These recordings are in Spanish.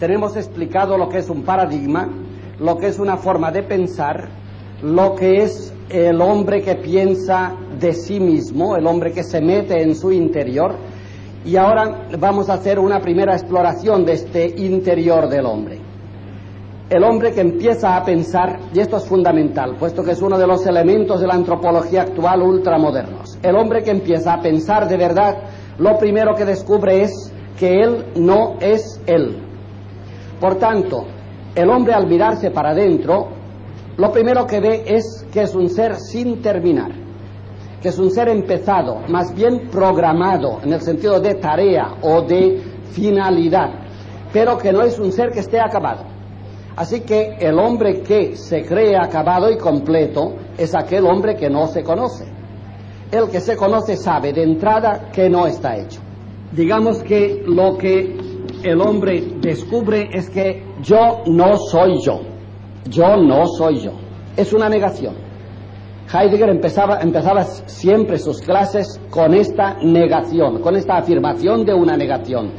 tenemos explicado lo que es un paradigma, lo que es una forma de pensar, lo que es el hombre que piensa de sí mismo, el hombre que se mete en su interior. Y ahora vamos a hacer una primera exploración de este interior del hombre. El hombre que empieza a pensar, y esto es fundamental, puesto que es uno de los elementos de la antropología actual ultramodernos, el hombre que empieza a pensar de verdad, lo primero que descubre es que él no es él. Por tanto, el hombre al mirarse para adentro, lo primero que ve es que es un ser sin terminar, que es un ser empezado, más bien programado en el sentido de tarea o de finalidad, pero que no es un ser que esté acabado. Así que el hombre que se cree acabado y completo es aquel hombre que no se conoce. El que se conoce sabe de entrada que no está hecho. Digamos que lo que el hombre descubre es que yo no soy yo. Yo no soy yo. Es una negación. Heidegger empezaba, empezaba siempre sus clases con esta negación, con esta afirmación de una negación.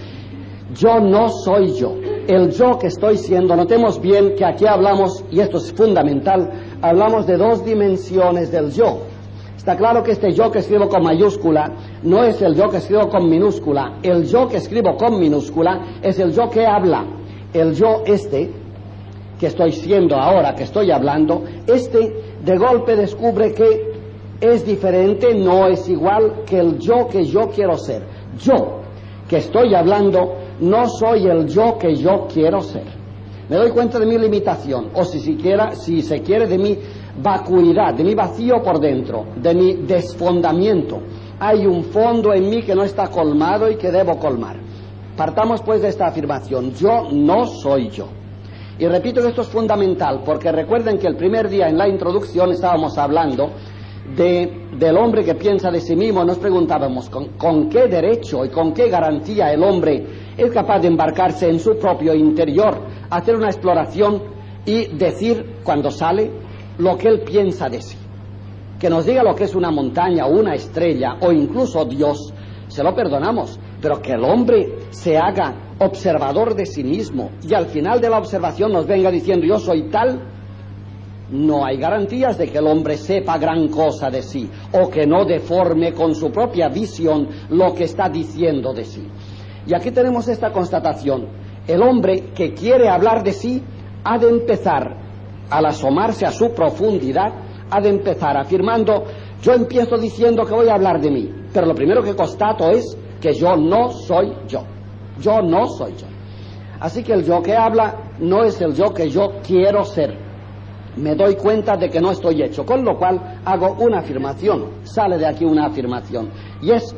Yo no soy yo. El yo que estoy siendo, notemos bien que aquí hablamos, y esto es fundamental, hablamos de dos dimensiones del yo. Está claro que este yo que escribo con mayúscula no es el yo que escribo con minúscula. El yo que escribo con minúscula es el yo que habla. El yo este que estoy siendo ahora, que estoy hablando, este de golpe descubre que es diferente, no es igual que el yo que yo quiero ser. Yo que estoy hablando no soy el yo que yo quiero ser. Me doy cuenta de mi limitación, o si siquiera, si se quiere, de mi vacuidad, de mi vacío por dentro, de mi desfondamiento. Hay un fondo en mí que no está colmado y que debo colmar. Partamos pues de esta afirmación, yo no soy yo. Y repito que esto es fundamental, porque recuerden que el primer día en la introducción estábamos hablando de, del hombre que piensa de sí mismo, nos preguntábamos con, con qué derecho y con qué garantía el hombre es capaz de embarcarse en su propio interior, hacer una exploración y decir cuando sale lo que él piensa de sí. Que nos diga lo que es una montaña o una estrella o incluso Dios, se lo perdonamos, pero que el hombre se haga observador de sí mismo y al final de la observación nos venga diciendo yo soy tal, no hay garantías de que el hombre sepa gran cosa de sí o que no deforme con su propia visión lo que está diciendo de sí. Y aquí tenemos esta constatación. El hombre que quiere hablar de sí ha de empezar, al asomarse a su profundidad, ha de empezar afirmando, yo empiezo diciendo que voy a hablar de mí, pero lo primero que constato es que yo no soy yo. Yo no soy yo. Así que el yo que habla no es el yo que yo quiero ser. Me doy cuenta de que no estoy hecho, con lo cual hago una afirmación. Sale de aquí una afirmación. Y es,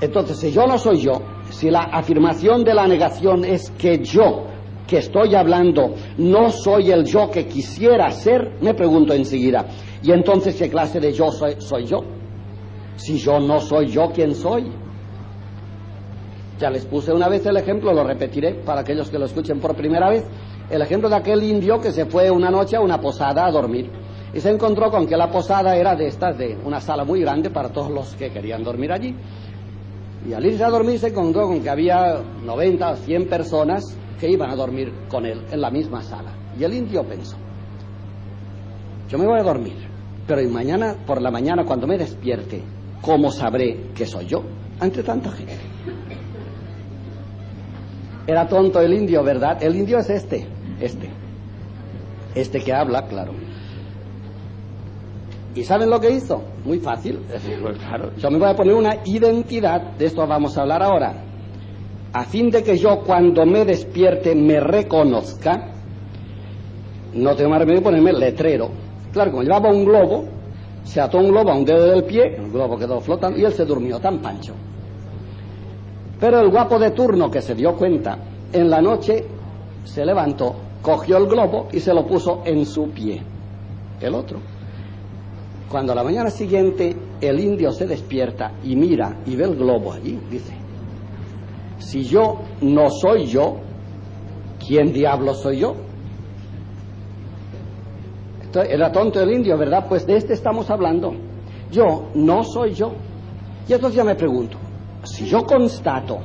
entonces, si yo no soy yo, si la afirmación de la negación es que yo, que estoy hablando, no soy el yo que quisiera ser, me pregunto enseguida, ¿y entonces qué clase de yo soy, soy yo? Si yo no soy yo, ¿quién soy? Ya les puse una vez el ejemplo, lo repetiré para aquellos que lo escuchen por primera vez. El ejemplo de aquel indio que se fue una noche a una posada a dormir y se encontró con que la posada era de estas, de una sala muy grande para todos los que querían dormir allí. Y al irse a dormir se encontró con que había 90 o 100 personas que iban a dormir con él en la misma sala. Y el indio pensó, yo me voy a dormir, pero mañana, por la mañana cuando me despierte, ¿cómo sabré que soy yo ante tanta gente? Era tonto el indio, ¿verdad? El indio es este, este. Este que habla, claro. ¿Y saben lo que hizo? Muy fácil. Claro. Yo me voy a poner una identidad, de esto vamos a hablar ahora, a fin de que yo cuando me despierte me reconozca, no tengo más remedio que ponerme letrero. Claro, como llevaba un globo, se ató un globo a un dedo del pie, el globo quedó flotando y él se durmió tan pancho. Pero el guapo de turno que se dio cuenta, en la noche se levantó, cogió el globo y se lo puso en su pie, el otro. Cuando a la mañana siguiente el indio se despierta y mira y ve el globo allí, dice, si yo no soy yo, ¿quién diablo soy yo? Era tonto el indio, ¿verdad? Pues de este estamos hablando. Yo no soy yo. Y entonces ya me pregunto, si yo constato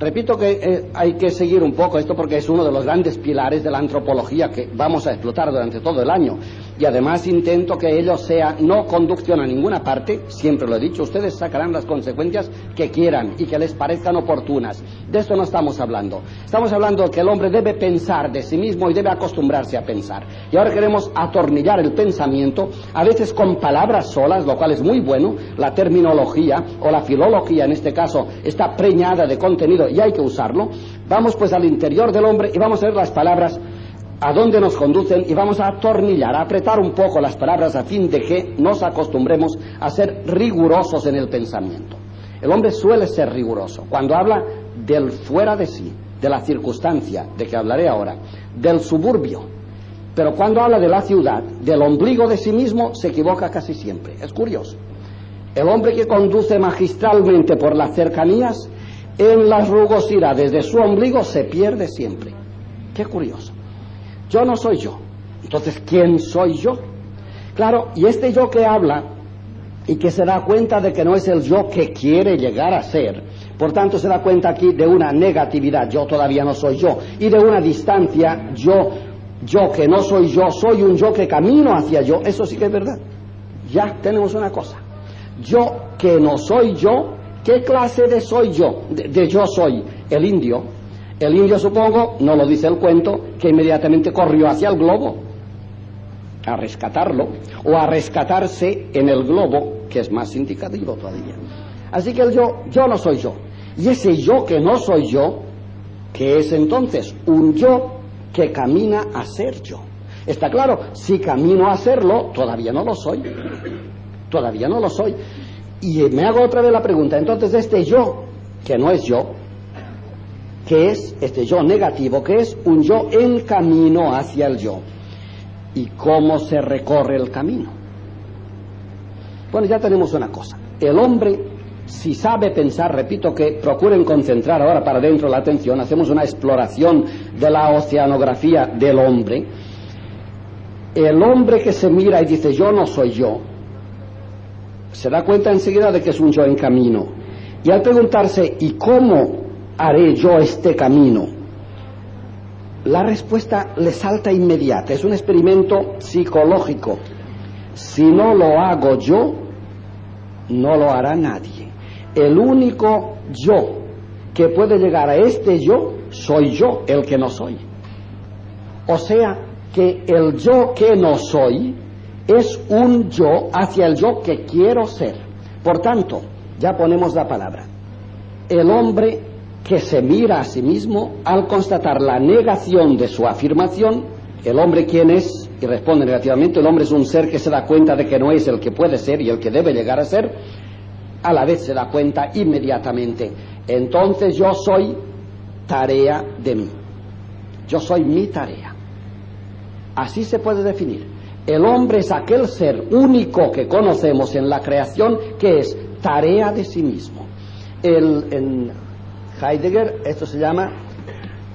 Repito que eh, hay que seguir un poco esto porque es uno de los grandes pilares de la antropología que vamos a explotar durante todo el año. Y además intento que ello sea no conducción a ninguna parte, siempre lo he dicho, ustedes sacarán las consecuencias que quieran y que les parezcan oportunas. De esto no estamos hablando. Estamos hablando de que el hombre debe pensar de sí mismo y debe acostumbrarse a pensar. Y ahora queremos atornillar el pensamiento, a veces con palabras solas, lo cual es muy bueno. La terminología o la filología en este caso está preñada de contenido y hay que usarlo. Vamos pues al interior del hombre y vamos a ver las palabras a dónde nos conducen y vamos a atornillar, a apretar un poco las palabras a fin de que nos acostumbremos a ser rigurosos en el pensamiento. El hombre suele ser riguroso cuando habla del fuera de sí, de la circunstancia de que hablaré ahora, del suburbio, pero cuando habla de la ciudad, del ombligo de sí mismo, se equivoca casi siempre. Es curioso. El hombre que conduce magistralmente por las cercanías en las rugosidades de su ombligo se pierde siempre. Qué curioso. Yo no soy yo. Entonces, ¿quién soy yo? Claro, y este yo que habla y que se da cuenta de que no es el yo que quiere llegar a ser, por tanto se da cuenta aquí de una negatividad, yo todavía no soy yo, y de una distancia, yo, yo que no soy yo, soy un yo que camino hacia yo, eso sí que es verdad. Ya tenemos una cosa. Yo que no soy yo, ¿Qué clase de soy yo? De, yo soy el indio. El indio, supongo, no lo dice el cuento, que inmediatamente corrió hacia el globo a rescatarlo o a rescatarse en el globo, que es más indicativo todavía. Así que el yo, yo no soy yo. Y ese yo que no soy yo, que es entonces un yo que camina a ser yo. Está claro, si camino a serlo, todavía no lo soy. Todavía no lo soy. Y me hago otra vez la pregunta, entonces este yo, que no es yo, que es este yo negativo, que es un yo en camino hacia el yo. ¿Y cómo se recorre el camino? Bueno, ya tenemos una cosa. El hombre, si sabe pensar, repito que procuren concentrar ahora para dentro la atención, hacemos una exploración de la oceanografía del hombre. El hombre que se mira y dice yo no soy yo, se da cuenta enseguida de que es un yo en camino. Y al preguntarse, ¿y cómo haré yo este camino? La respuesta le salta inmediata. Es un experimento psicológico. Si no lo hago yo, no lo hará nadie. El único yo que puede llegar a este yo, soy yo el que no soy. O sea que el yo que no soy es un yo hacia el yo que quiero ser. Por tanto, ya ponemos la palabra. El hombre que se mira a sí mismo al constatar la negación de su afirmación, el hombre quién es, y responde negativamente, el hombre es un ser que se da cuenta de que no es el que puede ser y el que debe llegar a ser, a la vez se da cuenta inmediatamente, entonces yo soy tarea de mí, yo soy mi tarea. Así se puede definir. El hombre es aquel ser único que conocemos en la creación que es tarea de sí mismo. en Heidegger esto se llama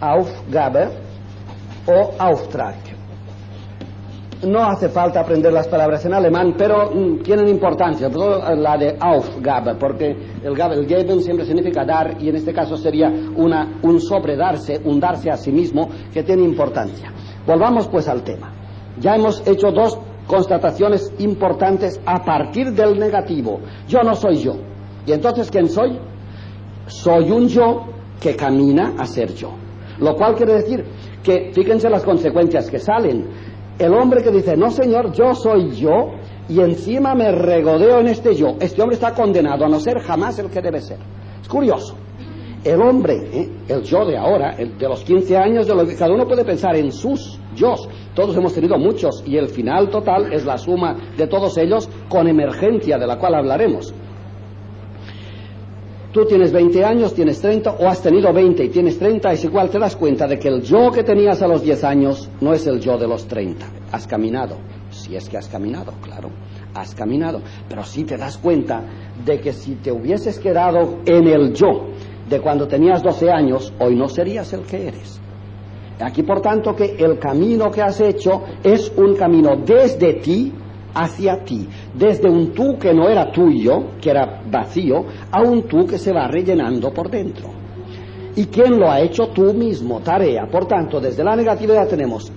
Aufgabe o Auftrag. No hace falta aprender las palabras en alemán, pero mm, tienen importancia, sobre todo la de Aufgabe, porque el, el geben siempre significa dar y en este caso sería una, un sobredarse, un darse a sí mismo que tiene importancia. Volvamos pues al tema. Ya hemos hecho dos constataciones importantes a partir del negativo. Yo no soy yo. ¿Y entonces quién soy? Soy un yo que camina a ser yo. Lo cual quiere decir que, fíjense las consecuencias que salen. El hombre que dice, no señor, yo soy yo, y encima me regodeo en este yo. Este hombre está condenado a no ser jamás el que debe ser. Es curioso el hombre, ¿eh? el yo de ahora, el de los 15 años, de lo que cada uno puede pensar en sus yo. Todos hemos tenido muchos y el final total es la suma de todos ellos con emergencia, de la cual hablaremos. Tú tienes 20 años, tienes 30, o has tenido 20 y tienes 30, es igual, te das cuenta de que el yo que tenías a los 10 años no es el yo de los 30. Has caminado, si es que has caminado, claro, has caminado, pero sí te das cuenta de que si te hubieses quedado en el yo, de cuando tenías 12 años, hoy no serías el que eres. Aquí, por tanto, que el camino que has hecho es un camino desde ti hacia ti, desde un tú que no era tuyo, que era vacío, a un tú que se va rellenando por dentro. ¿Y quién lo ha hecho? Tú mismo, tarea. Por tanto, desde la negatividad tenemos,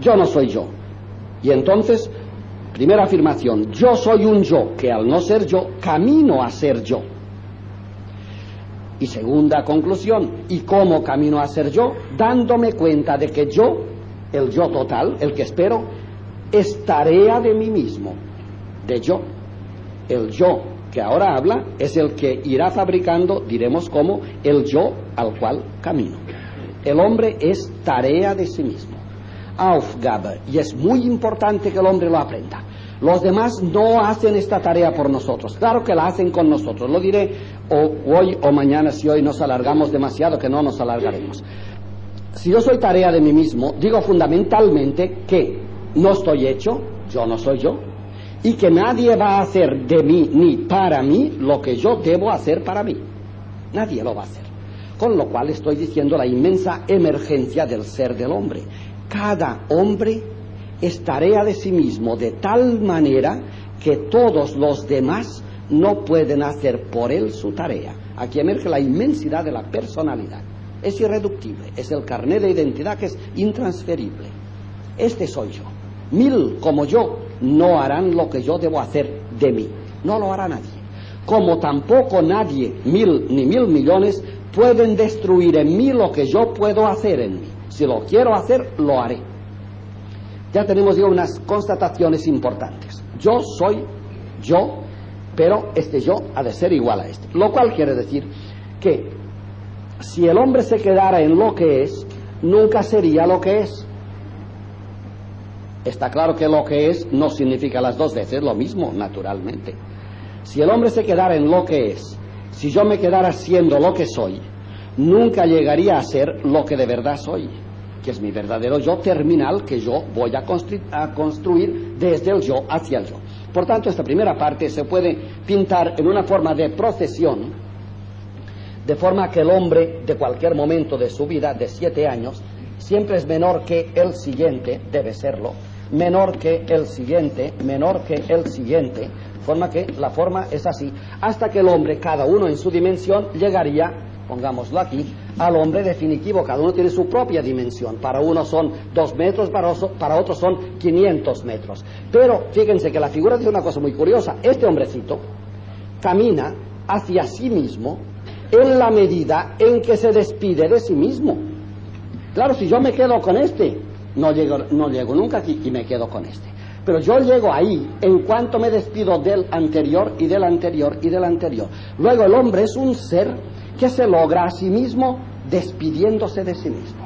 yo no soy yo. Y entonces, primera afirmación, yo soy un yo que al no ser yo, camino a ser yo. Y segunda conclusión, ¿y cómo camino a ser yo? Dándome cuenta de que yo, el yo total, el que espero, es tarea de mí mismo, de yo. El yo que ahora habla es el que irá fabricando, diremos cómo, el yo al cual camino. El hombre es tarea de sí mismo. Aufgabe, y es muy importante que el hombre lo aprenda. Los demás no hacen esta tarea por nosotros. Claro que la hacen con nosotros. Lo diré hoy o mañana si hoy nos alargamos demasiado, que no nos alargaremos. Si yo soy tarea de mí mismo, digo fundamentalmente que no estoy hecho, yo no soy yo, y que nadie va a hacer de mí ni para mí lo que yo debo hacer para mí. Nadie lo va a hacer. Con lo cual estoy diciendo la inmensa emergencia del ser del hombre. Cada hombre es tarea de sí mismo de tal manera que todos los demás no pueden hacer por él su tarea. Aquí emerge la inmensidad de la personalidad. Es irreductible, es el carnet de identidad que es intransferible. Este soy yo. Mil como yo no harán lo que yo debo hacer de mí. No lo hará nadie. Como tampoco nadie, mil ni mil millones, pueden destruir en mí lo que yo puedo hacer en mí. Si lo quiero hacer, lo haré. Ya tenemos ya unas constataciones importantes. Yo soy yo, pero este yo ha de ser igual a este. Lo cual quiere decir que si el hombre se quedara en lo que es, nunca sería lo que es. Está claro que lo que es no significa las dos veces lo mismo, naturalmente. Si el hombre se quedara en lo que es, si yo me quedara siendo lo que soy, nunca llegaría a ser lo que de verdad soy, que es mi verdadero yo terminal que yo voy a, a construir desde el yo hacia el yo. Por tanto, esta primera parte se puede pintar en una forma de procesión, de forma que el hombre de cualquier momento de su vida, de siete años, siempre es menor que el siguiente, debe serlo, menor que el siguiente, menor que el siguiente, forma que la forma es así, hasta que el hombre, cada uno en su dimensión, llegaría, pongámoslo aquí, al hombre definitivo, cada uno tiene su propia dimensión, para uno son dos metros, para, para otros son 500 metros. Pero fíjense que la figura dice una cosa muy curiosa, este hombrecito camina hacia sí mismo en la medida en que se despide de sí mismo. Claro, si yo me quedo con este, no llego, no llego nunca aquí y me quedo con este. Pero yo llego ahí en cuanto me despido del anterior y del anterior y del anterior. Luego el hombre es un ser que se logra a sí mismo despidiéndose de sí mismo.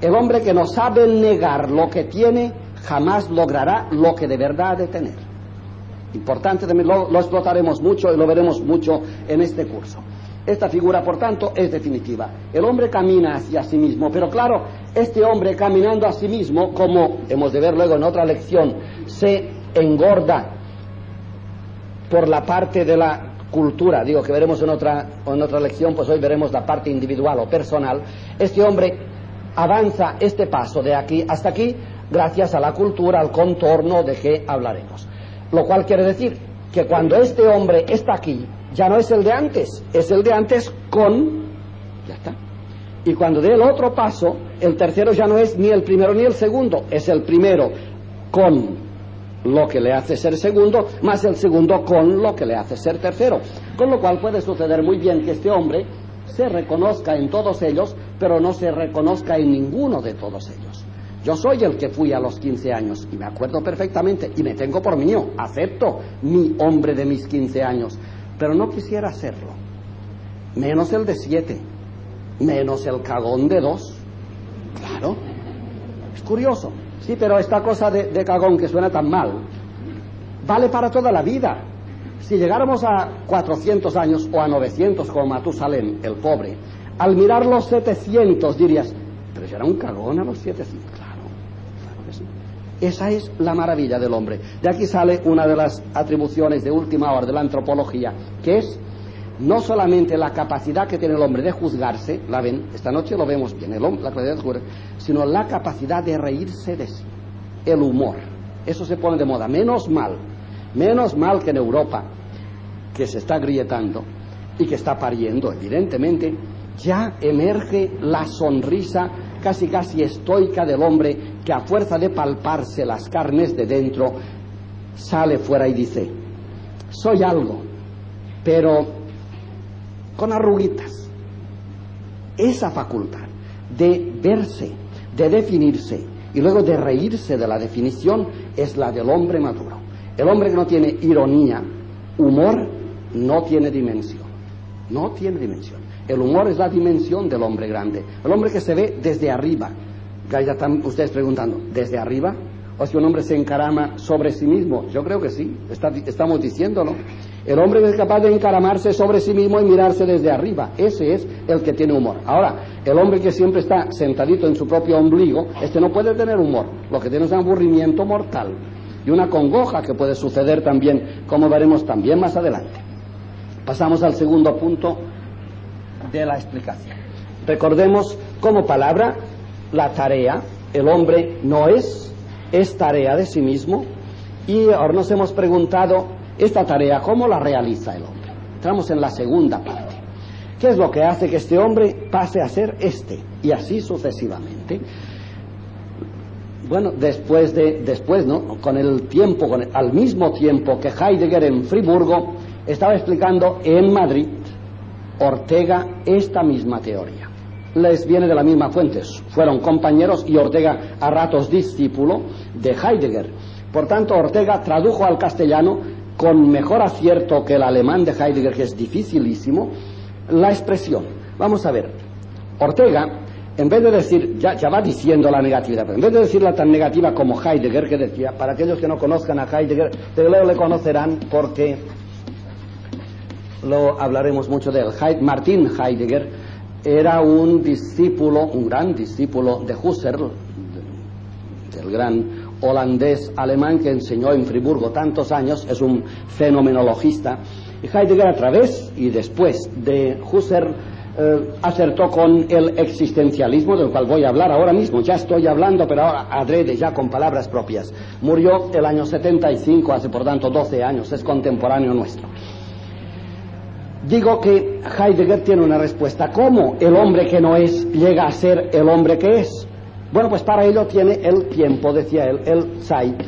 El hombre que no sabe negar lo que tiene jamás logrará lo que de verdad ha de tener. Importante también, lo, lo explotaremos mucho y lo veremos mucho en este curso. Esta figura, por tanto, es definitiva. El hombre camina hacia sí mismo, pero claro, este hombre caminando a sí mismo, como hemos de ver luego en otra lección, se engorda por la parte de la cultura, digo que veremos en otra, en otra lección, pues hoy veremos la parte individual o personal, este hombre avanza este paso de aquí hasta aquí gracias a la cultura, al contorno de que hablaremos. Lo cual quiere decir que cuando este hombre está aquí, ya no es el de antes, es el de antes con... Ya está. Y cuando dé el otro paso, el tercero ya no es ni el primero ni el segundo, es el primero con lo que le hace ser segundo, más el segundo con lo que le hace ser tercero. Con lo cual puede suceder muy bien que este hombre se reconozca en todos ellos, pero no se reconozca en ninguno de todos ellos. Yo soy el que fui a los 15 años y me acuerdo perfectamente y me tengo por mío, acepto mi hombre de mis 15 años, pero no quisiera hacerlo. Menos el de 7, menos el cagón de 2. Claro, es curioso. Sí, pero esta cosa de, cagón que suena tan mal, vale para toda la vida. Si llegáramos a 400 años o a 900 como Matusalén, el pobre, al mirar los 700 dirías, pero era un cagón a los 700. Claro, claro que sí. Esa es la maravilla del hombre. De aquí sale una de las atribuciones de última hora de la antropología, que es no solamente la capacidad que tiene el hombre de juzgarse, la ven, esta noche lo vemos bien, el hombre, la capacidad de juzgarse, sino la capacidad de reírse de sí, el humor. Eso se pone de moda. Menos mal, menos mal que en Europa, que se está grietando y que está pariendo, evidentemente, ya emerge la sonrisa casi casi estoica del hombre que a fuerza de palparse las carnes de dentro sale fuera y dice, soy algo, pero con arruguitas. Esa facultad de verse, de definirse y luego de reírse de la definición es la del hombre maduro. El hombre que no tiene ironía, humor, no tiene dimensión. No tiene dimensión. El humor es la dimensión del hombre grande. El hombre que se ve desde arriba. Ya están ustedes preguntando, ¿desde arriba? ¿O si un hombre se encarama sobre sí mismo? Yo creo que sí, estamos diciéndolo. El hombre es capaz de encaramarse sobre sí mismo y mirarse desde arriba. Ese es el que tiene humor. Ahora, el hombre que siempre está sentadito en su propio ombligo, este no puede tener humor. Lo que tiene es aburrimiento mortal y una congoja que puede suceder también, como veremos también más adelante. Pasamos al segundo punto de la explicación. Recordemos como palabra la tarea, el hombre no es, es tarea de sí mismo, y ahora nos hemos preguntado esta tarea, ¿cómo la realiza el hombre? Entramos en la segunda parte. ¿Qué es lo que hace que este hombre pase a ser este? Y así sucesivamente. Bueno, después de, después, ¿no? Con el tiempo, con al mismo tiempo que Heidegger en Friburgo estaba explicando en Madrid, Ortega esta misma teoría. Les viene de la misma fuente, fueron compañeros y Ortega a ratos discípulo de Heidegger. Por tanto, Ortega tradujo al castellano con mejor acierto que el alemán de Heidegger, que es dificilísimo, la expresión. Vamos a ver, Ortega, en vez de decir, ya, ya va diciendo la negatividad, pero en vez de decirla tan negativa como Heidegger, que decía, para aquellos que no conozcan a Heidegger, de luego le conocerán porque lo hablaremos mucho de él. Martin Heidegger era un discípulo, un gran discípulo de Husserl, del gran holandés alemán que enseñó en Friburgo tantos años, es un fenomenologista, y Heidegger a través y después de Husserl eh, acertó con el existencialismo, del cual voy a hablar ahora mismo, ya estoy hablando, pero ahora adrede, ya con palabras propias. Murió el año 75, hace por tanto 12 años, es contemporáneo nuestro. Digo que Heidegger tiene una respuesta. ¿Cómo el hombre que no es llega a ser el hombre que es? Bueno, pues para ello tiene el tiempo, decía él, el Zeit.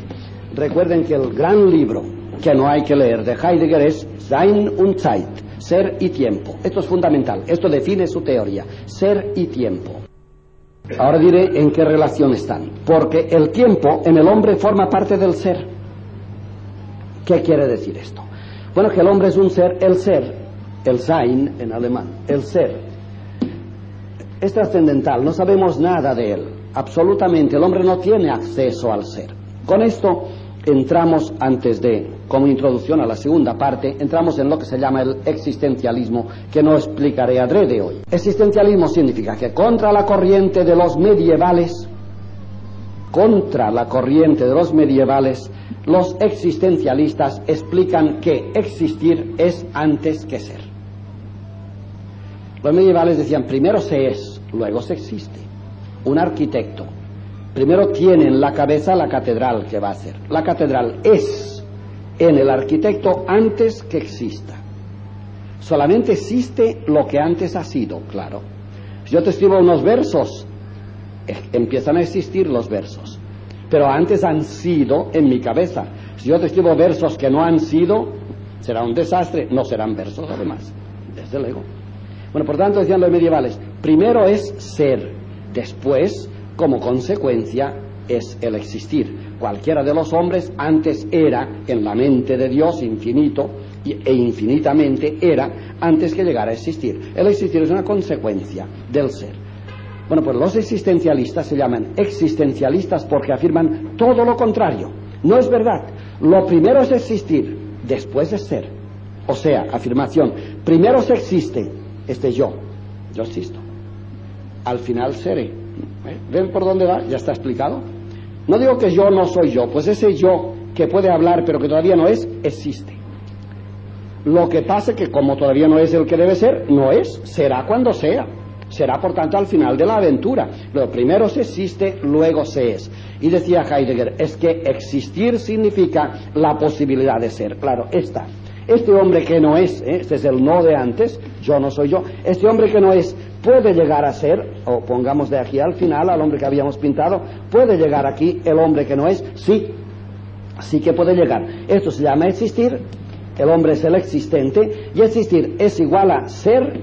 Recuerden que el gran libro que no hay que leer de Heidegger es Sein und Zeit, ser y tiempo. Esto es fundamental, esto define su teoría, ser y tiempo. Ahora diré en qué relación están, porque el tiempo en el hombre forma parte del ser. ¿Qué quiere decir esto? Bueno, que el hombre es un ser, el ser, el Sein en alemán, el ser. Es trascendental, no sabemos nada de él absolutamente, el hombre no tiene acceso al ser. Con esto entramos, antes de, como introducción a la segunda parte, entramos en lo que se llama el existencialismo, que no explicaré adrede hoy. Existencialismo significa que contra la corriente de los medievales, contra la corriente de los medievales, los existencialistas explican que existir es antes que ser. Los medievales decían, primero se es, luego se existe un arquitecto, primero tiene en la cabeza la catedral que va a hacer. La catedral es en el arquitecto antes que exista. Solamente existe lo que antes ha sido, claro. Si yo te escribo unos versos, eh, empiezan a existir los versos, pero antes han sido en mi cabeza. Si yo te escribo versos que no han sido, será un desastre, no serán versos además, desde luego. Bueno, por tanto decían los medievales, primero es ser, Después, como consecuencia, es el existir. Cualquiera de los hombres antes era en la mente de Dios infinito e infinitamente era antes que llegara a existir. El existir es una consecuencia del ser. Bueno, pues los existencialistas se llaman existencialistas porque afirman todo lo contrario. No es verdad. Lo primero es existir, después es ser. O sea, afirmación, primero se existe, este yo, yo existo al final seré. ¿Eh? ¿Ven por dónde va? Ya está explicado. No digo que yo no soy yo, pues ese yo que puede hablar pero que todavía no es, existe. Lo que pasa es que como todavía no es el que debe ser, no es, será cuando sea. Será por tanto al final de la aventura. Lo primero se existe, luego se es. Y decía Heidegger, es que existir significa la posibilidad de ser. Claro, esta. Este hombre que no es, ¿eh? este es el no de antes, yo no soy yo, este hombre que no es, puede llegar a ser, o pongamos de aquí al final al hombre que habíamos pintado, puede llegar aquí el hombre que no es, sí, sí que puede llegar. Esto se llama existir, el hombre es el existente, y existir es igual a ser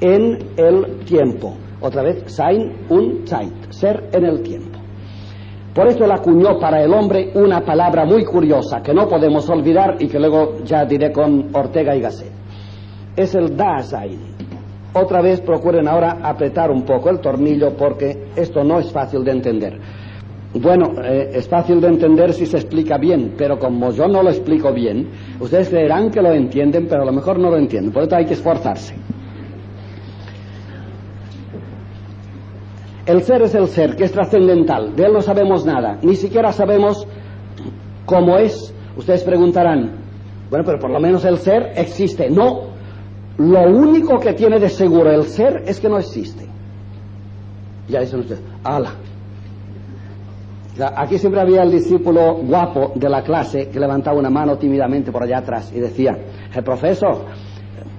en el tiempo. Otra vez, sein und Zeit, ser en el tiempo. Por eso él acuñó para el hombre una palabra muy curiosa que no podemos olvidar y que luego ya diré con Ortega y Gasset. Es el Dasein. Otra vez procuren ahora apretar un poco el tornillo porque esto no es fácil de entender. Bueno, eh, es fácil de entender si se explica bien, pero como yo no lo explico bien, ustedes creerán que lo entienden, pero a lo mejor no lo entienden. Por eso hay que esforzarse. El ser es el ser, que es trascendental. De él no sabemos nada. Ni siquiera sabemos cómo es. Ustedes preguntarán, bueno, pero por lo menos el ser existe. No. Lo único que tiene de seguro el ser es que no existe. Ya dicen ustedes, ala. Aquí siempre había el discípulo guapo de la clase que levantaba una mano tímidamente por allá atrás y decía, el profesor,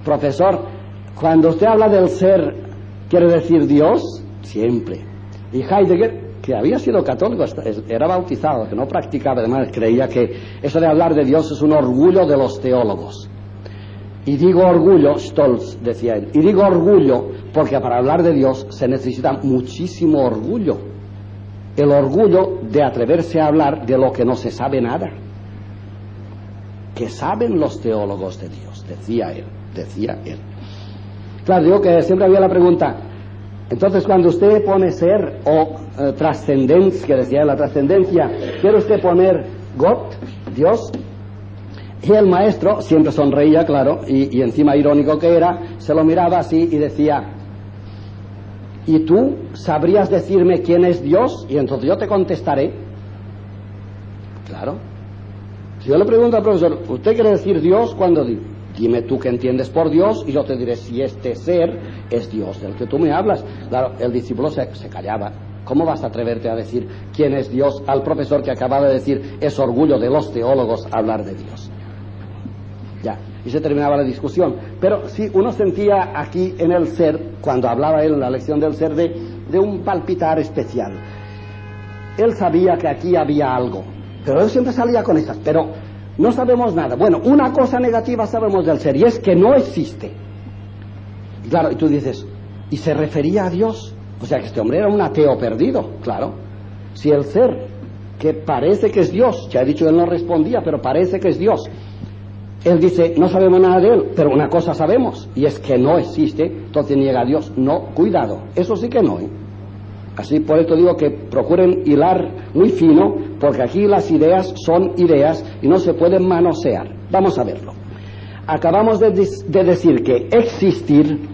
profesor, cuando usted habla del ser, ¿quiere decir Dios? Siempre. Y Heidegger, que había sido católico, era bautizado, que no practicaba, además creía que eso de hablar de Dios es un orgullo de los teólogos. Y digo orgullo, Stolz decía él, y digo orgullo porque para hablar de Dios se necesita muchísimo orgullo. El orgullo de atreverse a hablar de lo que no se sabe nada. Que saben los teólogos de Dios, decía él, decía él. Claro, digo que siempre había la pregunta, entonces, cuando usted pone ser o eh, trascendencia, que decía la trascendencia, quiere usted poner God, Dios, y el maestro siempre sonreía, claro, y, encima irónico que era, se lo miraba así y decía, ¿y tú sabrías decirme quién es Dios? Y entonces yo te contestaré. Claro. Si yo le pregunto al profesor, ¿usted quiere decir Dios cuando dice? Dime tú qué entiendes por Dios y yo te diré si este ser es Dios del que tú me hablas. Claro, el discípulo se, callaba. ¿Cómo vas a atreverte a decir quién es Dios al profesor que acaba de decir es orgullo de los teólogos hablar de Dios? Ya, y se terminaba la discusión. Pero sí, uno sentía aquí en el ser, cuando hablaba él en la lección del ser, de, de un palpitar especial. Él sabía que aquí había algo, pero él siempre salía con esas. Pero no sabemos nada. Bueno, una cosa negativa sabemos del ser y es que no existe. claro, y tú dices, ¿y se refería a Dios? O sea que este hombre era un ateo perdido, claro. Si el ser, que parece que es Dios, ya he dicho él no respondía, pero parece que es Dios, él dice, no sabemos nada de él, pero una cosa sabemos, y es que no existe, entonces niega a Dios. No, cuidado, eso sí que no. ¿eh? Así por esto digo que procuren hilar muy fino, porque aquí las ideas son ideas y no se pueden manosear. Vamos a verlo. Acabamos de, de decir que existir,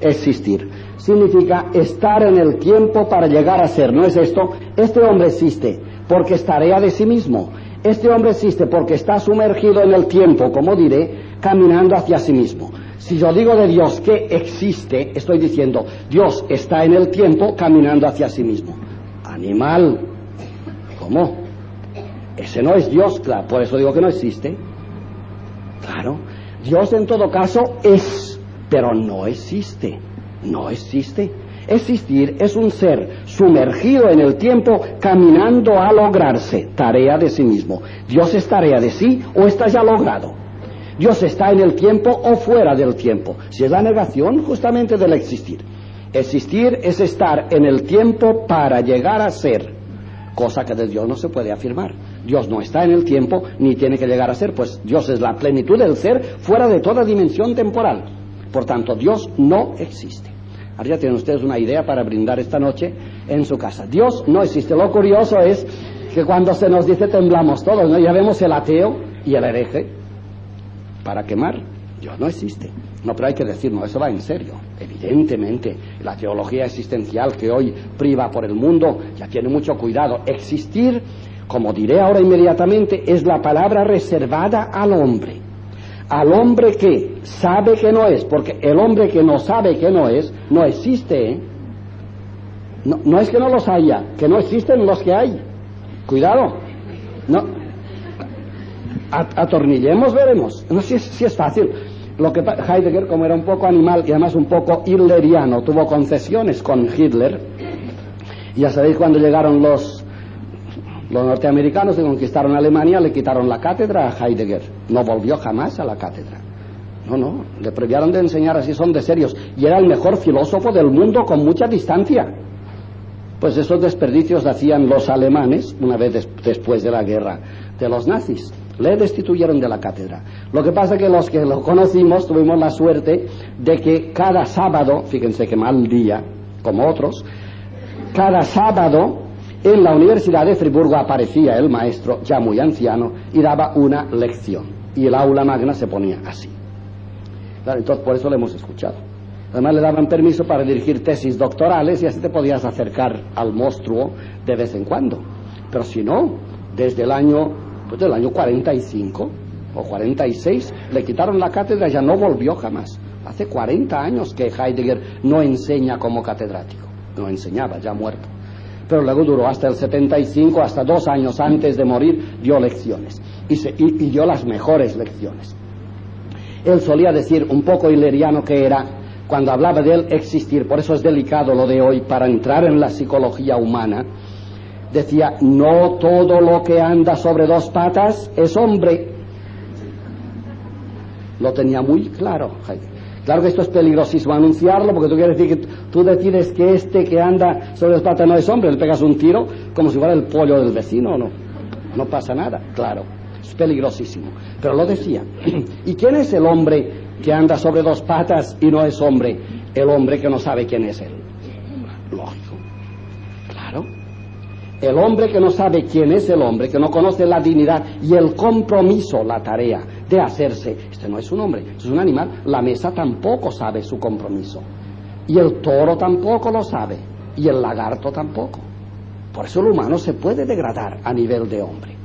existir, significa estar en el tiempo para llegar a ser. ¿No es esto? Este hombre existe porque es tarea de sí mismo. Este hombre existe porque está sumergido en el tiempo, como diré, caminando hacia sí mismo. Si yo digo de Dios que existe, estoy diciendo, Dios está en el tiempo caminando hacia sí mismo. Animal. ¿Cómo? Ese no es Dios, claro, por eso digo que no existe. Claro, Dios en todo caso es, pero no existe. No existe. Existir es un ser sumergido en el tiempo, caminando a lograrse, tarea de sí mismo. Dios es tarea de sí o está ya logrado. Dios está en el tiempo o fuera del tiempo. Si es la negación justamente del existir. Existir es estar en el tiempo para llegar a ser, cosa que de Dios no se puede afirmar. Dios no está en el tiempo ni tiene que llegar a ser, pues Dios es la plenitud del ser fuera de toda dimensión temporal. Por tanto, Dios no existe. Ahora ya tienen ustedes una idea para brindar esta noche en su casa. Dios no existe. Lo curioso es que cuando se nos dice temblamos todos, ¿no? Ya vemos el ateo y el hereje para quemar. Dios no existe. No, pero hay que decir, no, eso va en serio. Evidentemente, la teología existencial que hoy priva por el mundo ya tiene mucho cuidado. Existir, como diré ahora inmediatamente, es la palabra reservada al hombre. Al hombre que sabe que no es, porque el hombre que no sabe que no es, no existe. ¿eh? No, no es que no los haya, que no existen los que hay. Cuidado. No, atornillemos, veremos. No, si si es fácil. Lo que Heidegger, como era un poco animal y además un poco hitleriano, tuvo concesiones con Hitler. Ya sabéis cuando llegaron los, los norteamericanos y conquistaron Alemania, le quitaron la cátedra a Heidegger. No volvió jamás a la cátedra. No, no, le prohibieron de enseñar así, son de serios. Y era el mejor filósofo del mundo con mucha distancia. Pues esos desperdicios hacían los alemanes una vez después de la guerra de los nazis. Le destituyeron de la cátedra. Lo que pasa es que los que lo conocimos tuvimos la suerte de que cada sábado, fíjense que mal día, como otros, cada sábado en la Universidad de Friburgo aparecía el maestro, ya muy anciano, y daba una lección. Y el aula magna se ponía así. entonces por eso le hemos escuchado. Además le daban permiso para dirigir tesis doctorales y así te podías acercar al monstruo de vez en cuando. Pero si no, desde el año, pues del año 45 o 46 le quitaron la cátedra ya no volvió jamás. Hace 40 años que Heidegger no enseña como catedrático, no enseñaba, ya muerto. Pero luego duró hasta el 75, hasta dos años antes de morir, dio lecciones y, y dio las mejores lecciones. Él solía decir, un poco hileriano que era, cuando hablaba de él existir, por eso es delicado lo de hoy, para entrar en la psicología humana, decía, no todo lo que anda sobre dos patas es hombre. Lo tenía muy claro. Claro que esto es peligrosísimo anunciarlo porque tú quieres decir que tú decides que este que anda sobre dos patas no es hombre, le pegas un tiro como si fuera el pollo del vecino, no. No pasa nada, claro. Es peligrosísimo. Pero lo decía. ¿Y quién es el hombre que anda sobre dos patas y no es hombre, el hombre que no sabe quién es él. Lógico. El hombre que no sabe quién es el hombre, que no conoce la dignidad y el compromiso, la tarea de hacerse, este no es un hombre, es un animal. La mesa tampoco sabe su compromiso. Y el toro tampoco lo sabe. Y el lagarto tampoco. Por eso el humano se puede degradar a nivel de hombre.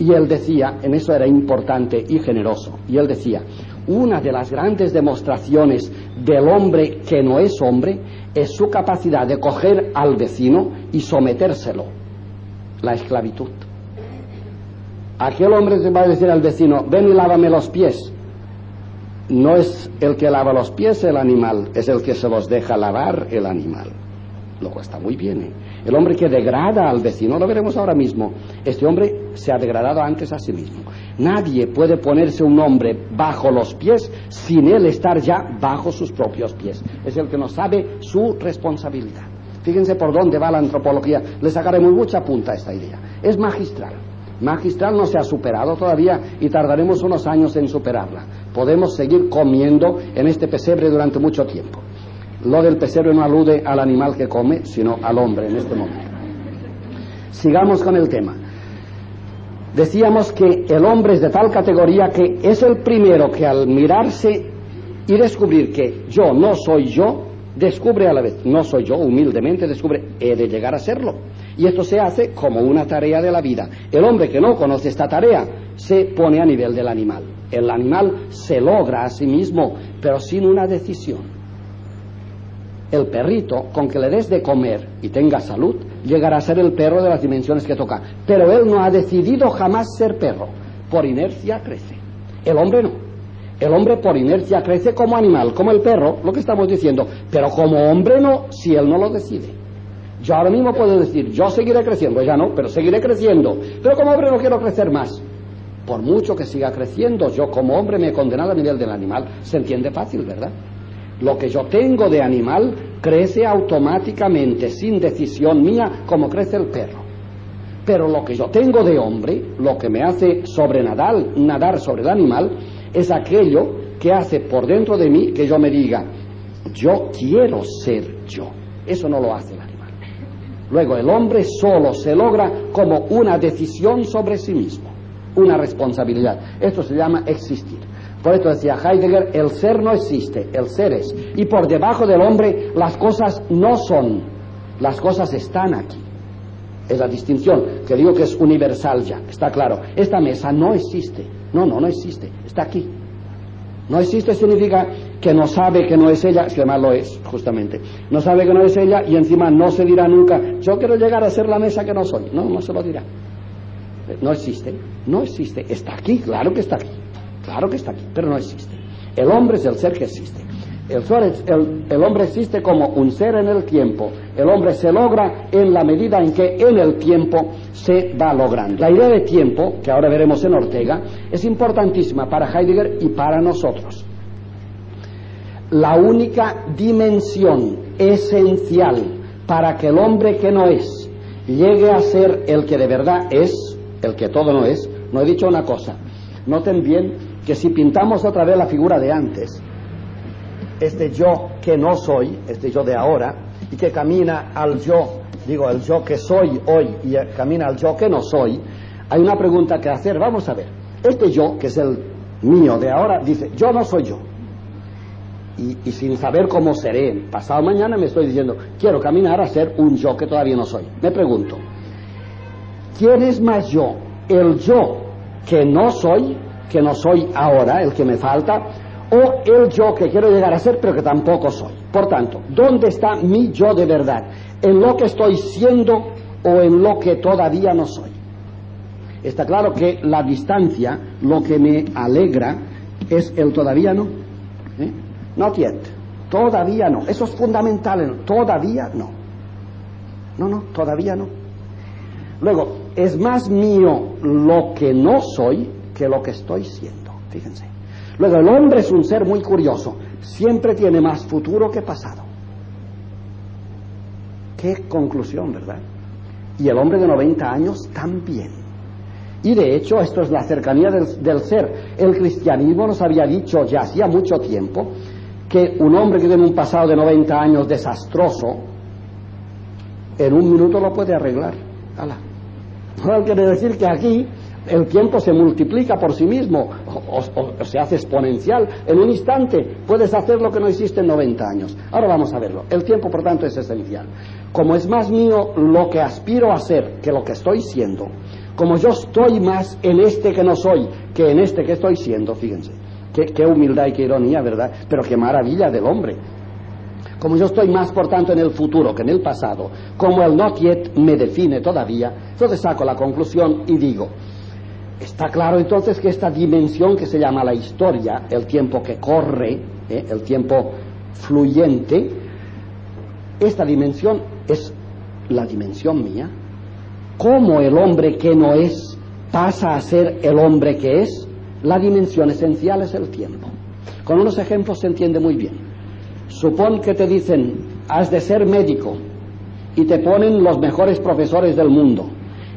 Y él decía, en eso era importante y generoso, y él decía, una de las grandes demostraciones del hombre que no es hombre es su capacidad de coger al vecino y sometérselo, la esclavitud. Aquel hombre se va a decir al vecino, ven y lávame los pies. No es el que lava los pies el animal, es el que se los deja lavar el animal. Luego está muy bien. ¿eh? El hombre que degrada al vecino, lo veremos ahora mismo. Este hombre se ha degradado antes a sí mismo. Nadie puede ponerse un hombre bajo los pies sin él estar ya bajo sus propios pies. Es el que no sabe su responsabilidad. Fíjense por dónde va la antropología. Le sacaremos mucha punta a esta idea. Es magistral. Magistral no se ha superado todavía y tardaremos unos años en superarla. Podemos seguir comiendo en este pesebre durante mucho tiempo. Lo del pesebre no alude al animal que come, sino al hombre en este momento. Sigamos con el tema decíamos que el hombre es de tal categoría que es el primero que al mirarse y descubrir que yo no soy yo, descubre a la vez, no soy yo, humildemente descubre, he de llegar a serlo. Y esto se hace como una tarea de la vida. El hombre que no conoce esta tarea se pone a nivel del animal. El animal se logra a sí mismo, pero sin una decisión el perrito, con que le des de comer y tenga salud, llegará a ser el perro de las dimensiones que toca. Pero él no ha decidido jamás ser perro. Por inercia crece. El hombre no. El hombre por inercia crece como animal, como el perro, lo que estamos diciendo. Pero como hombre no, si él no lo decide. Yo ahora mismo puedo decir, yo seguiré creciendo, ya no, pero seguiré creciendo. Pero como hombre no quiero crecer más. Por mucho que siga creciendo, yo como hombre me he condenado a nivel del animal. Se entiende fácil, ¿verdad? Lo que yo tengo de animal crece automáticamente, sin decisión mía, como crece el perro. Pero lo que yo tengo de hombre, lo que me hace sobrenadar, nadar sobre el animal, es aquello que hace por dentro de mí que yo me diga, yo quiero ser yo. Eso no lo hace el animal. Luego, el hombre solo se logra como una decisión sobre sí mismo, una responsabilidad. Esto se llama existir. Por esto decía Heidegger, el ser no existe, el ser es. Y por debajo del hombre las cosas no son, las cosas están aquí. Es la distinción, que digo que es universal ya, está claro. Esta mesa no existe, no, no, no existe, está aquí. No existe significa que no sabe que no es ella, que además lo es, justamente. No sabe que no es ella y encima no se dirá nunca, yo quiero llegar a ser la mesa que no soy. No, no se lo dirá. No existe, no existe. Está aquí, claro que está aquí. Claro que está aquí, pero no existe. El hombre es el ser que existe. El, hombre existe como un ser en el tiempo. El hombre se logra en la medida en que en el tiempo se va logrando. La idea de tiempo, que ahora veremos en Ortega, es importantísima para Heidegger y para nosotros. La única dimensión esencial para que el hombre que no es llegue a ser el que de verdad es, el que todo no es, no he dicho una cosa. Noten bien que si pintamos otra vez la figura de antes, este yo que no soy, este yo de ahora, y que camina al yo, digo, el yo que soy hoy y camina al yo que no soy, hay una pregunta que hacer. Vamos a ver, este yo, que es el mío de ahora, dice, yo no soy yo. Y, y, sin saber cómo seré pasado mañana me estoy diciendo, quiero caminar a ser un yo que todavía no soy. Me pregunto, ¿quién es más yo? ¿El yo que no soy, que no soy ahora, el que me falta, o el yo que quiero llegar a ser pero que tampoco soy. Por tanto, ¿dónde está mi yo de verdad? ¿En lo que estoy siendo o en lo que todavía no soy? Está claro que la distancia, lo que me alegra, es el todavía no. ¿Eh? Not yet. Todavía no. Eso es fundamental. Todavía no. No, no, todavía no. Luego, es más mío lo que no soy que lo que estoy siendo. Fíjense. Luego, el hombre es un ser muy curioso. Siempre tiene más futuro que pasado. Qué conclusión, ¿verdad? Y el hombre de 90 años también. Y de hecho, esto es la cercanía del, ser. El cristianismo nos había dicho ya hacía mucho tiempo que un hombre que tiene un pasado de 90 años desastroso, en un minuto lo puede arreglar. ¡Hala! No quiere decir que aquí el tiempo se multiplica por sí mismo o, se hace exponencial. En un instante puedes hacer lo que no hiciste en 90 años. Ahora vamos a verlo. El tiempo, por tanto, es esencial. Como es más mío lo que aspiro a ser que lo que estoy siendo, como yo estoy más en este que no soy que en este que estoy siendo, fíjense, qué, qué humildad y qué ironía, ¿verdad? Pero qué maravilla del hombre. Como yo estoy más, por tanto, en el futuro que en el pasado, como el not yet me define todavía, entonces saco la conclusión y digo, Está claro entonces que esta dimensión que se llama la historia, el tiempo que corre, ¿eh? el tiempo fluyente, esta dimensión es la dimensión mía. ¿Cómo el hombre que no es pasa a ser el hombre que es? La dimensión esencial es el tiempo. Con unos ejemplos se entiende muy bien. Supón que te dicen, has de ser médico, y te ponen los mejores profesores del mundo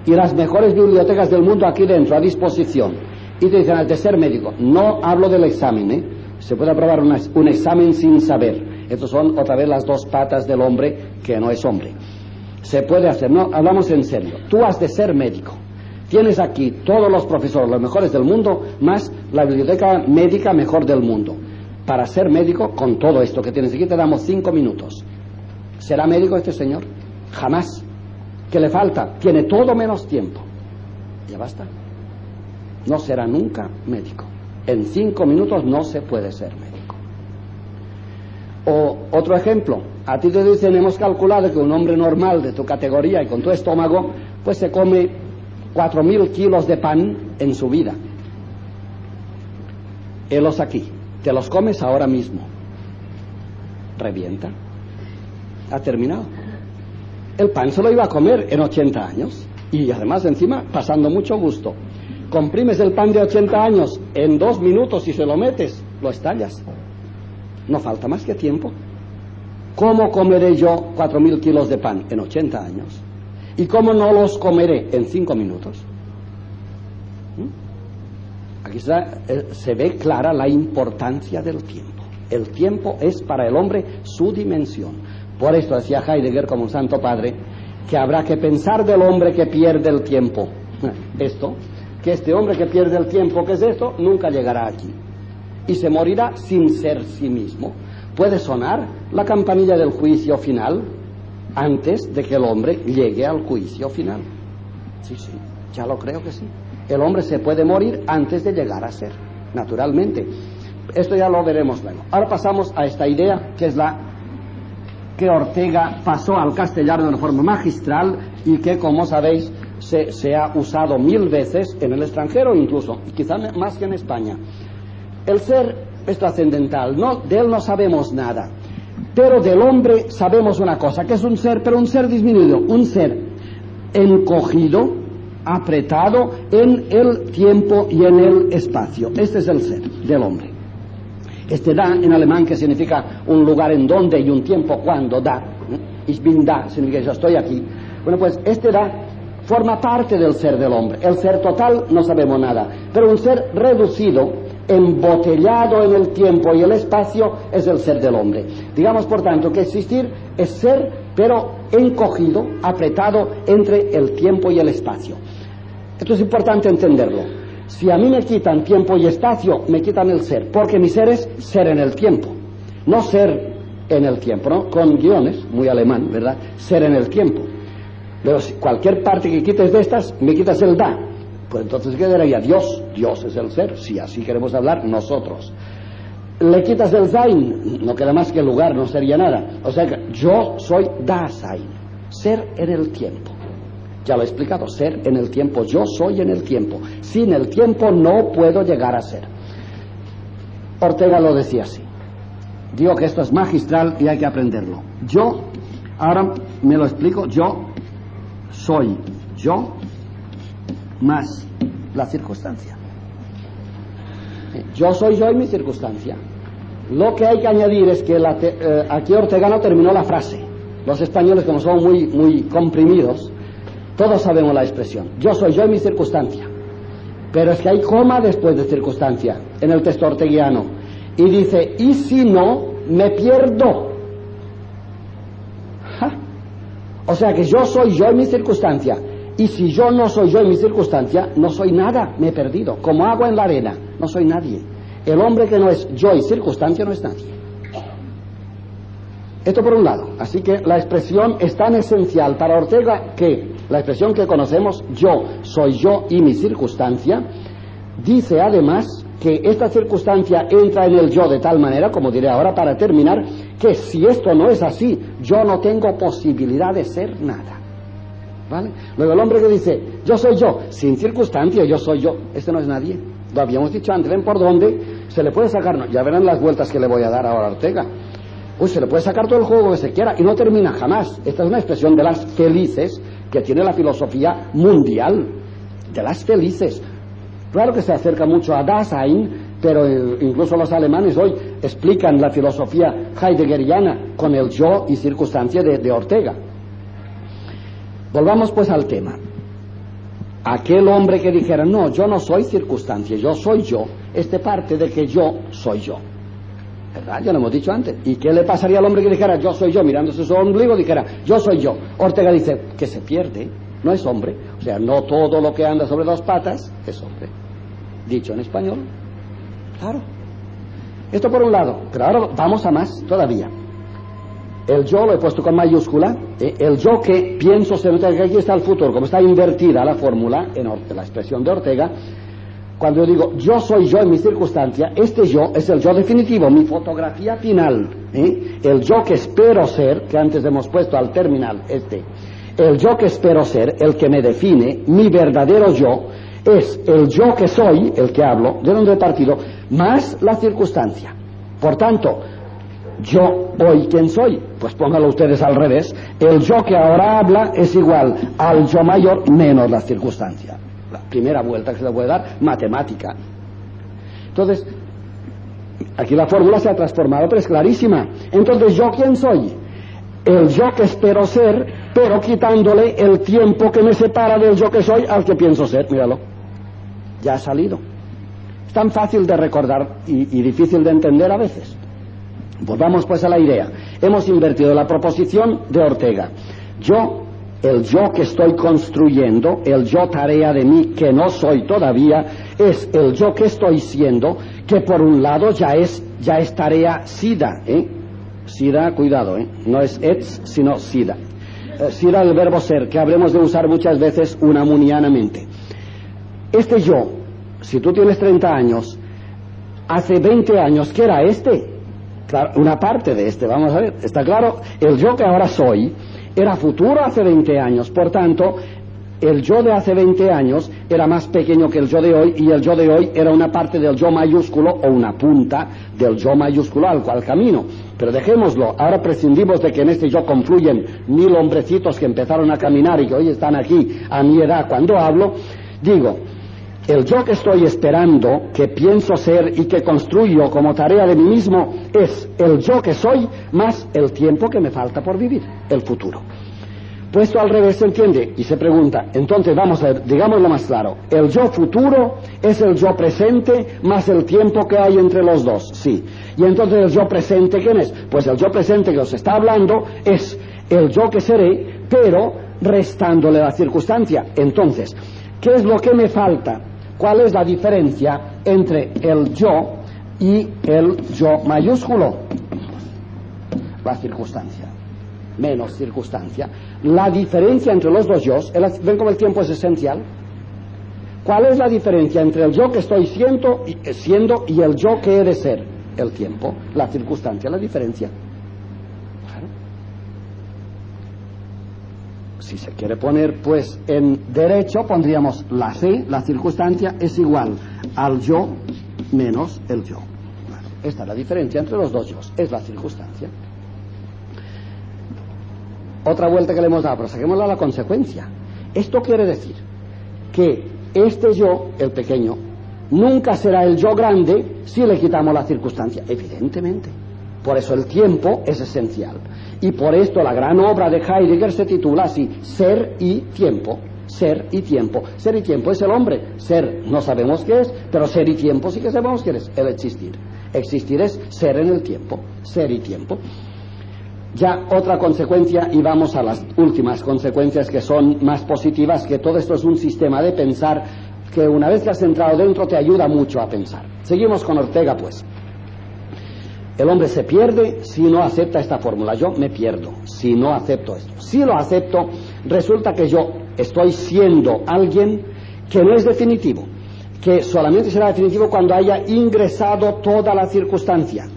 y las mejores bibliotecas del mundo aquí dentro, a disposición. Y te dicen, al de ser médico, no hablo del examen, ¿eh? se puede aprobar un examen sin saber. Estos son otra vez las dos patas del hombre que no es hombre. Se puede hacer, no, hablamos en serio. Tú has de ser médico. Tienes aquí todos los profesores, los mejores del mundo, más la biblioteca médica mejor del mundo. Para ser médico, con todo esto que tienes aquí, te damos cinco minutos. ¿Será médico este señor? Jamás que le falta, tiene todo menos tiempo. Ya basta. No será nunca médico. En cinco minutos no se puede ser médico. O otro ejemplo, a ti te dicen, hemos calculado que un hombre normal de tu categoría y con tu estómago, pues se come cuatro mil kilos de pan en su vida. Helos aquí, te los comes ahora mismo. Revienta. Ha terminado. El pan se lo iba a comer en 80 años y además encima pasando mucho gusto. Comprimes el pan de 80 años en dos minutos y se lo metes, lo estallas. No falta más que tiempo. ¿Cómo comeré yo 4.000 kilos de pan en 80 años? ¿Y cómo no los comeré en 5 minutos? ¿Mm? Aquí eh, se ve clara la importancia del tiempo. El tiempo es para el hombre su dimensión. Por esto decía Heidegger como un santo padre que habrá que pensar del hombre que pierde el tiempo. Esto, que este hombre que pierde el tiempo, que es esto, nunca llegará aquí. Y se morirá sin ser sí mismo. Puede sonar la campanilla del juicio final antes de que el hombre llegue al juicio final. Sí, sí, ya lo creo que sí. El hombre se puede morir antes de llegar a ser, naturalmente. Esto ya lo veremos luego. Ahora pasamos a esta idea que es la que Ortega pasó al castellano de una forma magistral y que, como sabéis, se, se ha usado mil veces en el extranjero incluso, quizá más que en España. El ser es trascendental. No, de él no sabemos nada. Pero del hombre sabemos una cosa, que es un ser, pero un ser disminuido, un ser encogido, apretado en el tiempo y en el espacio. Este es el ser del hombre. Este da en alemán que significa un lugar en donde y un tiempo cuando da. Ich bin da significa yo estoy aquí. Bueno, pues este da forma parte del ser del hombre. El ser total no sabemos nada, pero un ser reducido, embotellado en el tiempo y el espacio es el ser del hombre. Digamos, por tanto, que existir es ser, pero encogido, apretado entre el tiempo y el espacio. Esto es importante entenderlo. Si a mí me quitan tiempo y espacio, me quitan el ser, porque mi ser es ser en el tiempo, no ser en el tiempo, ¿no? Con guiones, muy alemán, ¿verdad? Ser en el tiempo. Pero si cualquier parte que quites de estas, me quitas el da. Pues entonces, ¿qué diría? Dios, Dios es el ser, si así queremos hablar nosotros. Le quitas el Sein, no queda más que lugar, no sería nada. O sea que yo soy Dasein, ser en el tiempo. Ya lo he explicado, ser en el tiempo, yo soy en el tiempo. Sin el tiempo no puedo llegar a ser. Ortega lo decía así. Digo que esto es magistral y hay que aprenderlo. Yo, ahora me lo explico, yo soy yo más la circunstancia. Yo soy yo y mi circunstancia. Lo que hay que añadir es que eh, aquí Ortega no terminó la frase. Los españoles, como son muy, muy comprimidos, todos sabemos la expresión. Yo soy yo y mi circunstancia. Pero es que hay coma después de circunstancia en el texto orteguiano. Y dice, y si no, me pierdo. O sea que yo soy yo y mi circunstancia. Y si yo no soy yo y mi circunstancia, no soy nada, me he perdido. Como agua en la arena, no soy nadie. El hombre que no es yo y circunstancia no es nadie. Esto por un lado. Así que la expresión es tan esencial para Ortega que la expresión que conocemos, yo soy yo y mi circunstancia, dice además que esta circunstancia entra en el yo de tal manera, como diré ahora para terminar, que si esto no es así, yo no tengo posibilidad de ser nada. ¿Vale? Luego el hombre que dice, yo soy yo, sin circunstancia, yo soy yo, este no es nadie. Lo habíamos dicho antes, ven por dónde se le puede sacar, ya verán las vueltas que le voy a dar ahora a Ortega pues se le puede sacar todo el juego que se quiera y no termina jamás. Esta es una expresión de las felices que tiene la filosofía mundial, de las felices. Claro que se acerca mucho a Dasein, pero incluso los alemanes hoy explican la filosofía heideggeriana con el yo y circunstancia de, Ortega. Volvamos pues al tema. Aquel hombre que dijera, no, yo no soy circunstancia, yo soy yo, este parte de que yo soy yo. ¿Verdad? Ya lo hemos dicho antes. ¿Y qué le pasaría al hombre que dijera yo soy yo, mirándose su ombligo, dijera yo soy yo? Ortega dice que se pierde, no es hombre. O sea, no todo lo que anda sobre dos patas es hombre. Dicho en español, claro. Esto por un lado, pero ahora vamos a más todavía. El yo lo he puesto con mayúscula, ¿eh? el yo que pienso se nota que aquí está el futuro, como está invertida la fórmula en la expresión de Ortega, cuando yo digo yo soy yo en mi circunstancia, este yo es el yo definitivo, mi fotografía final, ¿eh? el yo que espero ser, que antes hemos puesto al terminal este, el yo que espero ser, el que me define, mi verdadero yo, es el yo que soy, el que hablo, de donde he partido, más la circunstancia. Por tanto, yo hoy quién soy, pues póngalo ustedes al revés, el yo que ahora habla es igual al yo mayor menos la circunstancia la primera vuelta que se le puede dar, matemática. Entonces, aquí la fórmula se ha transformado, pero es clarísima. Entonces, ¿yo quién soy? El yo que espero ser, pero quitándole el tiempo que me separa del yo que soy al que pienso ser. Míralo. Ya ha salido. Es tan fácil de recordar y, y difícil de entender a veces. Volvamos pues a la idea. Hemos invertido la proposición de Ortega. Yo el yo que estoy construyendo, el yo tarea de mí que no soy todavía, es el yo que estoy siendo, que por un lado ya es, ya es tarea sida, ¿eh? Sida, cuidado, ¿eh? No es ets, sino sida. Eh, sida el verbo ser, que habremos de usar muchas veces unamunianamente. Este yo, si tú tienes 30 años, hace 20 años, ¿qué era este? Una parte de este, vamos a ver, está claro, el yo que ahora soy, era futuro hace 20 años. Por tanto, el yo de hace 20 años era más pequeño que el yo de hoy y el yo de hoy era una parte del yo mayúsculo o una punta del yo mayúsculo al cual camino. Pero dejémoslo, ahora prescindimos de que en este yo confluyen mil hombrecitos que empezaron a caminar y que hoy están aquí a mi edad cuando hablo. Digo, el yo que estoy esperando, que pienso ser y que construyo como tarea de mí mismo es el yo que soy más el tiempo que me falta por vivir, el futuro. Puesto al revés se entiende y se pregunta, entonces vamos a ver, digámoslo más claro, el yo futuro es el yo presente más el tiempo que hay entre los dos, sí. Y entonces el yo presente, ¿quién es? Pues el yo presente que os está hablando es el yo que seré, pero restándole la circunstancia. Entonces, ¿qué es lo que me falta? ¿Cuál es la diferencia entre el yo y el yo mayúsculo? La circunstancia menos circunstancia. La diferencia entre los dos yo, ven como el tiempo es esencial. ¿Cuál es la diferencia entre el yo que estoy siendo, eh, siendo y el yo que he de ser? El tiempo, la circunstancia, la diferencia. Si se quiere poner pues en derecho, pondríamos la C, la circunstancia, es igual al yo menos el yo. esta es la diferencia entre los dos yo, es la circunstancia otra vuelta que le hemos dado, pero saquémosla a la consecuencia. Esto quiere decir que este yo, el pequeño, nunca será el yo grande si le quitamos la circunstancia, evidentemente. Por eso el tiempo es esencial. Y por esto la gran obra de Heidegger se titula así, Ser y Tiempo. Ser y tiempo. Ser y tiempo es el hombre. Ser no sabemos qué es, pero ser y tiempo sí que sabemos qué es, el existir. Existir es ser en el tiempo. Ser y tiempo. Ya otra consecuencia, y vamos a las últimas consecuencias que son más positivas, que todo esto es un sistema de pensar que una vez que has entrado dentro te ayuda mucho a pensar. Seguimos con Ortega, pues. El hombre se pierde si no acepta esta fórmula. Yo me pierdo si no acepto esto. Si lo acepto, resulta que yo estoy siendo alguien que no es definitivo, que solamente será definitivo cuando haya ingresado toda la circunstancia.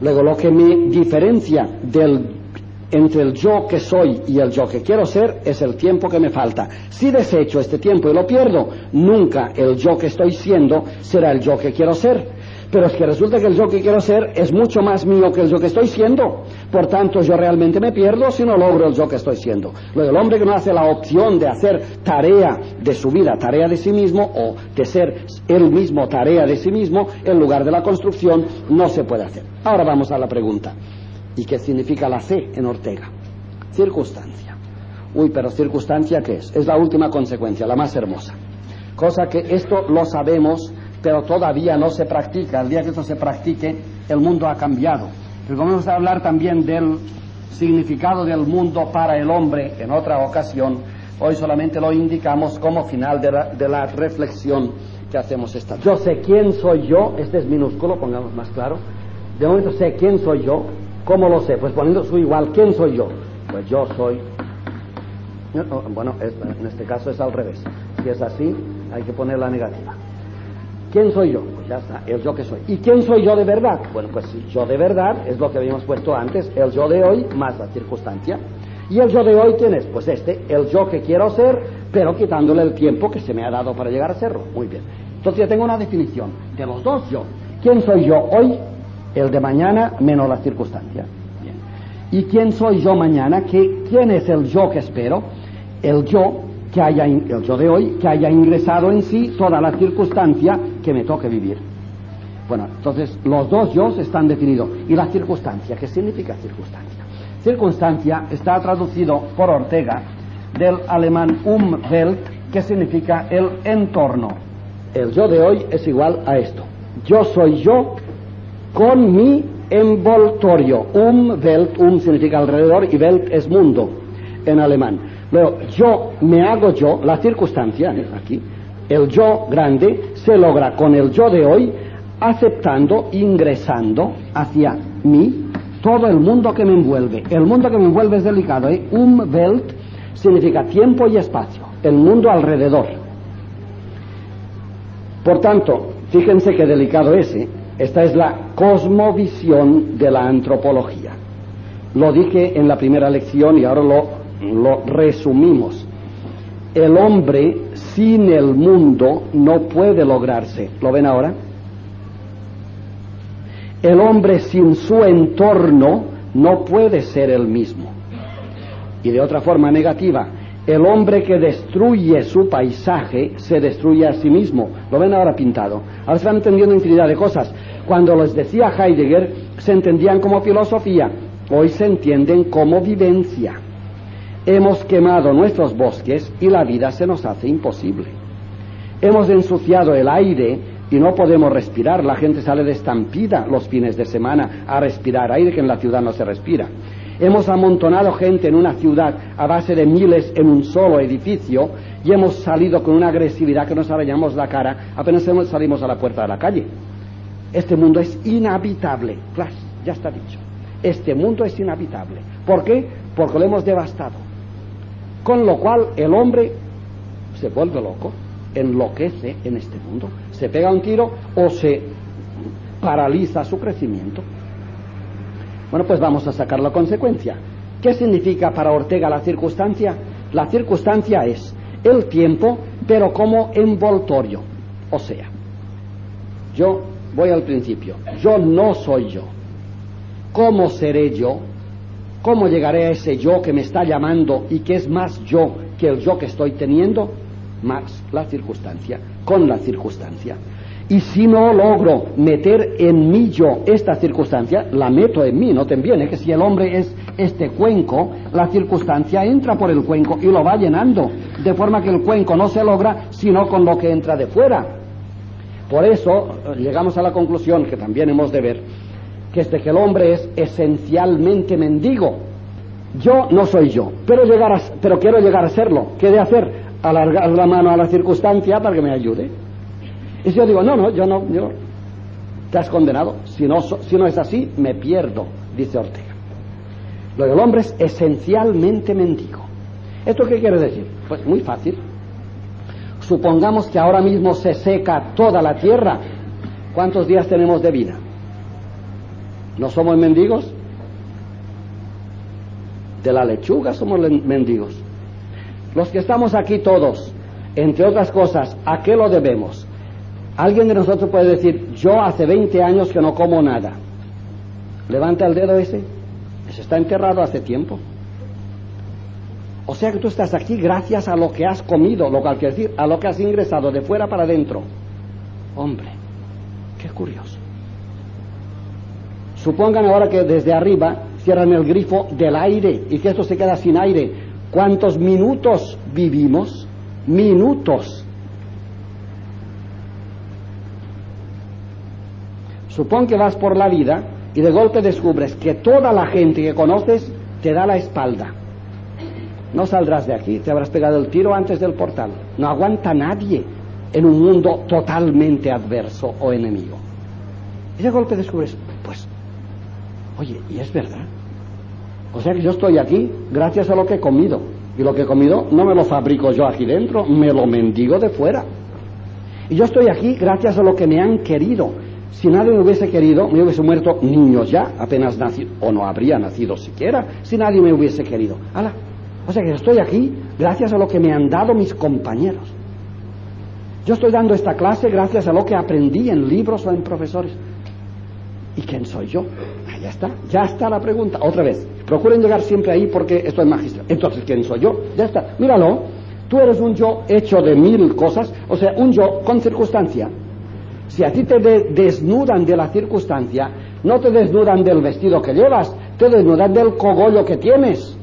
Luego, lo que me diferencia entre el yo que soy y el yo que quiero ser es el tiempo que me falta. Si desecho este tiempo y lo pierdo, nunca el yo que estoy siendo será el yo que quiero ser. Pero es que resulta que el yo que quiero ser es mucho más mío que el yo que estoy siendo. Por tanto, yo realmente me pierdo si no logro el yo que estoy siendo. Luego, el hombre que no hace la opción de hacer tarea de su vida, tarea de sí mismo, o de ser él mismo tarea de sí mismo, en lugar de la construcción, no se puede hacer. Ahora vamos a la pregunta. ¿Y qué significa la C en Ortega? Circunstancia. Uy, pero circunstancia, ¿qué es? Es la última consecuencia, la más hermosa. Cosa que esto lo sabemos pero todavía no se practica. El día que esto se practique, el mundo ha cambiado. Pero vamos a hablar también del significado del mundo para el hombre en otra ocasión. Hoy solamente lo indicamos como final de la, de la reflexión que hacemos esta Yo sé quién soy yo, este es minúsculo, pongamos más claro. De momento sé quién soy yo, ¿cómo lo sé? Pues poniendo su igual, ¿quién soy yo? Pues yo soy. Bueno, en este caso es al revés. Si es así, hay que poner la negativa. ¿Quién soy yo? Pues ya está, el yo que soy. ¿Y quién soy yo de verdad? Bueno, pues yo de verdad es lo que habíamos puesto antes, el yo de hoy más la circunstancia. ¿Y el yo de hoy quién es? Pues este, el yo que quiero ser, pero quitándole el tiempo que se me ha dado para llegar a serlo. Muy bien. Entonces ya tengo una definición de los dos yo. ¿Quién soy yo hoy? El de mañana menos la circunstancia. Bien. ¿Y quién soy yo mañana? ¿Quién es el yo que espero? El yo que haya, el yo de hoy, que haya ingresado en sí toda la circunstancia que me toque vivir. Bueno, entonces los dos yo están definidos. ¿Y la circunstancia? ¿Qué significa circunstancia? Circunstancia está traducido por Ortega del alemán Umwelt, que significa el entorno. El yo de hoy es igual a esto. Yo soy yo con mi envoltorio. Umwelt, um significa alrededor y Welt es mundo en alemán. Luego, yo me hago yo, la circunstancia, aquí, el yo grande se logra con el yo de hoy, aceptando, ingresando hacia mí todo el mundo que me envuelve. El mundo que me envuelve es delicado, ¿eh? Umwelt significa tiempo y espacio, el mundo alrededor. Por tanto, fíjense qué delicado es, ¿eh? esta es la cosmovisión de la antropología. Lo dije en la primera lección y ahora lo lo resumimos. El hombre sin el mundo no puede lograrse. ¿Lo ven ahora? El hombre sin su entorno no puede ser el mismo. Y de otra forma negativa, el hombre que destruye su paisaje se destruye a sí mismo. Lo ven ahora pintado. Ahora van entendiendo infinidad de cosas. Cuando les decía Heidegger, se entendían como filosofía. Hoy se entienden como vivencia. Hemos quemado nuestros bosques y la vida se nos hace imposible. Hemos ensuciado el aire y no podemos respirar. La gente sale de estampida los fines de semana a respirar aire que en la ciudad no se respira. Hemos amontonado gente en una ciudad a base de miles en un solo edificio y hemos salido con una agresividad que nos arañamos la cara apenas salimos a la puerta de la calle. Este mundo es inhabitable. Flash, ya está dicho. Este mundo es inhabitable. ¿Por qué? Porque lo hemos devastado. Con lo cual el hombre se vuelve loco, enloquece en este mundo, se pega un tiro o se paraliza su crecimiento. Bueno, pues vamos a sacar la consecuencia. ¿Qué significa para Ortega la circunstancia? La circunstancia es el tiempo, pero como envoltorio. O sea, yo voy al principio, yo no soy yo. ¿Cómo seré yo? ¿Cómo llegaré a ese yo que me está llamando y que es más yo que el yo que estoy teniendo? Más la circunstancia, con la circunstancia. Y si no logro meter en mí yo esta circunstancia, la meto en mí, no te viene que si el hombre es este cuenco, la circunstancia entra por el cuenco y lo va llenando, de forma que el cuenco no se logra sino con lo que entra de fuera. Por eso eh, llegamos a la conclusión que también hemos de ver, que este que el hombre es esencialmente mendigo. Yo no soy yo, pero, quiero llegar a serlo. ¿Qué de hacer? Alargar la mano a la circunstancia para que me ayude. Y si yo digo, no, no, yo no, yo, has condenado. Si no, si no es así, me pierdo, dice Ortega. Lo del hombre es esencialmente mendigo. ¿Esto qué quiere decir? Pues muy fácil. Supongamos que ahora mismo se seca toda la tierra. ¿Cuántos días tenemos de vida? ¿No somos mendigos? De la lechuga somos mendigos. Los que estamos aquí todos, entre otras cosas, ¿a qué lo debemos? Alguien de nosotros puede decir, yo hace 20 años que no como nada. Levanta el dedo ese. Ese está enterrado hace tiempo. O sea que tú estás aquí gracias a lo que has comido, lo a lo que has ingresado de fuera para adentro. Hombre, qué curioso. Supongan ahora que desde arriba cierran el grifo del aire y que esto se queda sin aire. ¿Cuántos minutos vivimos? Minutos Supón que vas por la vida y de golpe descubres que toda la gente que conoces te da la espalda. No saldrás de aquí, te habrás pegado el tiro antes del portal. No aguanta nadie en un mundo totalmente adverso o enemigo. Y de golpe descubres, oye, y es verdad. O sea que yo estoy aquí gracias a lo que he comido. Y lo que he comido no me lo fabrico yo aquí dentro, me lo mendigo de fuera. Y yo estoy aquí gracias a lo que me han querido si nadie me hubiese querido, me hubiese muerto niño ya, apenas nacido, o no habría nacido siquiera, si nadie me hubiese querido. O sea que estoy aquí gracias a lo que me han dado mis compañeros. Yo estoy dando esta clase gracias a lo que aprendí en libros o en profesores. ¿Y quién soy yo? Ah, ya está, ya está la pregunta. Otra vez, procuren llegar siempre ahí porque estoy magistral. Entonces, ¿quién soy yo? Ya está. Míralo, tú eres un yo hecho de mil cosas, o sea, un yo con circunstancia. Si a ti te desnudan de la circunstancia, no te desnudan del vestido que llevas, te desnudan del cogollo que tienes.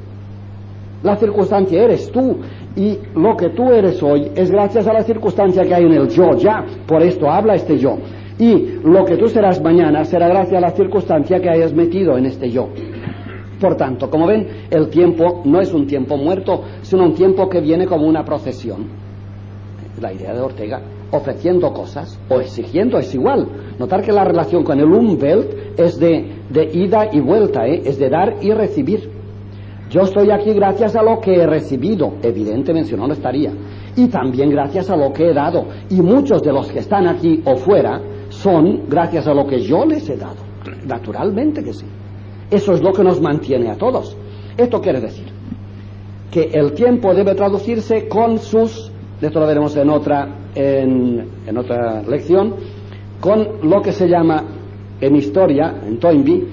La circunstancia eres tú y lo que tú eres hoy es gracias a la circunstancia que hay en el yo ya. Por esto habla este yo. Y lo que tú serás mañana será gracias a la circunstancia que hayas metido en este yo. Por tanto, como ven, el tiempo no es un tiempo muerto, sino un tiempo que viene como una procesión. La idea de Ortega ofreciendo cosas o exigiendo es igual. Notar que la relación con el Umwelt es de, ida y vuelta, ¿eh? es de dar y recibir. Yo estoy aquí gracias a lo que he recibido, evidentemente si no, no estaría. Y también gracias a lo que he dado. Y muchos de los que están aquí o fuera son gracias a lo que yo les he dado. Naturalmente que sí. Eso es lo que nos mantiene a todos. Esto quiere decir que el tiempo debe traducirse con sus, esto lo veremos en otra, en, en otra lección, con lo que se llama en historia, en Toynbee,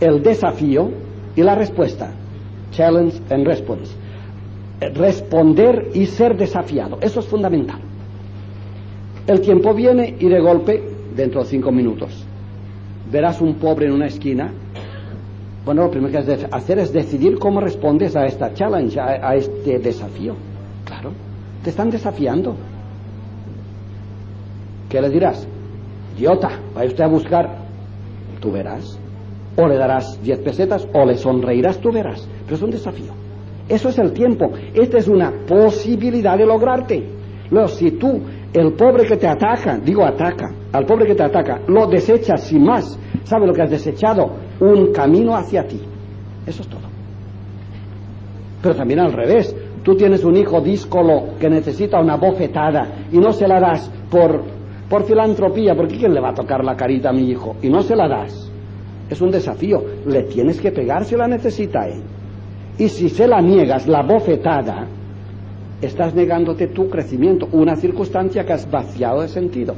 el desafío y la respuesta. Challenge and response. Responder y ser desafiado. Eso es fundamental. El tiempo viene y de golpe, dentro de cinco minutos, verás un pobre en una esquina. Bueno, lo primero que has de hacer es decidir cómo respondes a esta challenge, a, este desafío. Claro, te están desafiando. ¿Qué le dirás? Idiota, vaya usted a buscar. Tú verás. O le darás diez pesetas o le sonreirás, tú verás. Pero es un desafío. Eso es el tiempo. Esta es una posibilidad de lograrte. Luego, si tú, el pobre que te ataca, digo ataca, al pobre que te ataca, lo desechas sin más, ¿sabe lo que has desechado? Un camino hacia ti. Eso es todo. Pero también al revés. Tú tienes un hijo díscolo que necesita una bofetada y no se la das por, por filantropía, porque ¿quién le va a tocar la carita a mi hijo? Y no se la das. Es un desafío. Le tienes que pegar si la necesita él. Y si se la niegas, la bofetada, estás negándote tu crecimiento, una circunstancia que has vaciado de sentido.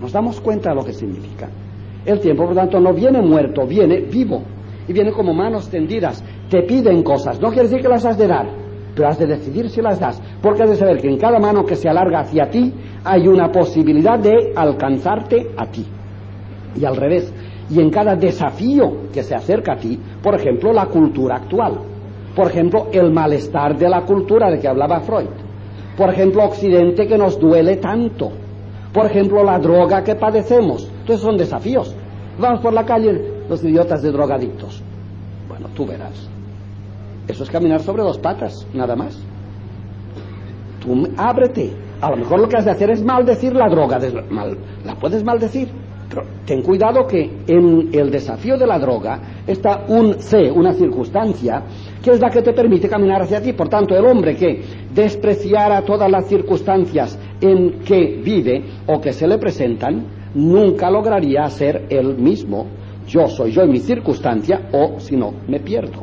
Nos damos cuenta de lo que significa. El tiempo, por tanto, no viene muerto, viene vivo. Y viene como manos tendidas. Te piden cosas. No quiere decir que las has de dar, pero has de decidir si las das. Porque has de saber que en cada mano que se alarga hacia ti hay una posibilidad de alcanzarte a ti. Y al revés, y en cada desafío que se acerca a ti, por ejemplo, la cultura actual, por ejemplo, el malestar de la cultura de que hablaba Freud, por ejemplo, Occidente que nos duele tanto, por ejemplo, la droga que padecemos, entonces son desafíos. Vamos por la calle los idiotas de drogadictos. Bueno, tú verás. Eso es caminar sobre dos patas, nada más. Tú ábrete. A lo mejor lo que has de hacer es maldecir la droga. Mal, la puedes maldecir, ten cuidado que en el desafío de la droga está un C, una circunstancia, que es la que te permite caminar hacia ti. Por tanto, el hombre que despreciara todas las circunstancias en que vive o que se le presentan, nunca lograría ser él mismo. Yo soy yo en mi circunstancia o si no, me pierdo.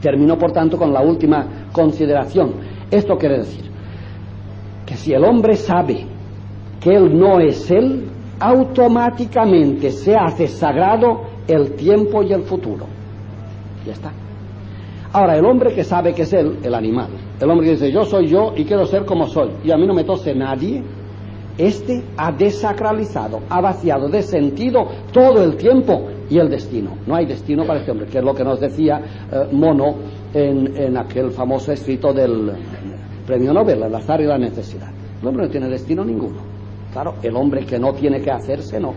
Termino, por tanto, con la última consideración. Esto quiere decir que si el hombre sabe que él no es él, automáticamente se hace sagrado el tiempo y el futuro. Ya está. Ahora, el hombre que sabe que es él, el animal, el hombre que dice yo soy yo y quiero ser como soy y a mí no me tose nadie, este ha desacralizado, ha vaciado de sentido todo el tiempo y el destino. No hay destino para este hombre, que es lo que nos decía eh, Mono en, en, aquel famoso escrito del premio Nobel, El azar y la necesidad. El hombre no tiene destino ninguno. Claro, el hombre que no tiene que hacerse, no.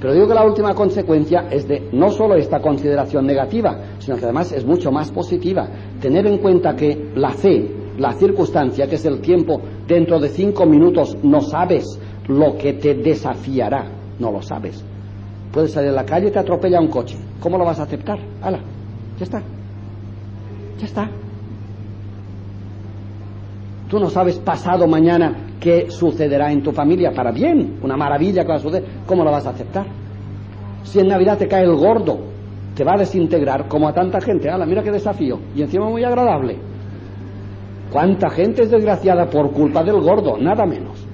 Pero digo que la última consecuencia es de no solo esta consideración negativa, sino que además es mucho más positiva. Tener en cuenta que la fe, la circunstancia, que es el tiempo, dentro de cinco minutos no sabes lo que te desafiará, no lo sabes. Puedes salir a la calle y te atropella un coche. ¿Cómo lo vas a aceptar? ¡Hala! Ya está. Ya está. Tú no sabes pasado mañana qué sucederá en tu familia para bien, una maravilla que va a suceder. ¿Cómo lo vas a aceptar? Si en Navidad te cae el gordo, te va a desintegrar como a tanta gente. ¡Hala! Mira qué desafío. Y encima muy agradable. ¿Cuánta gente es desgraciada por culpa del gordo? Nada menos.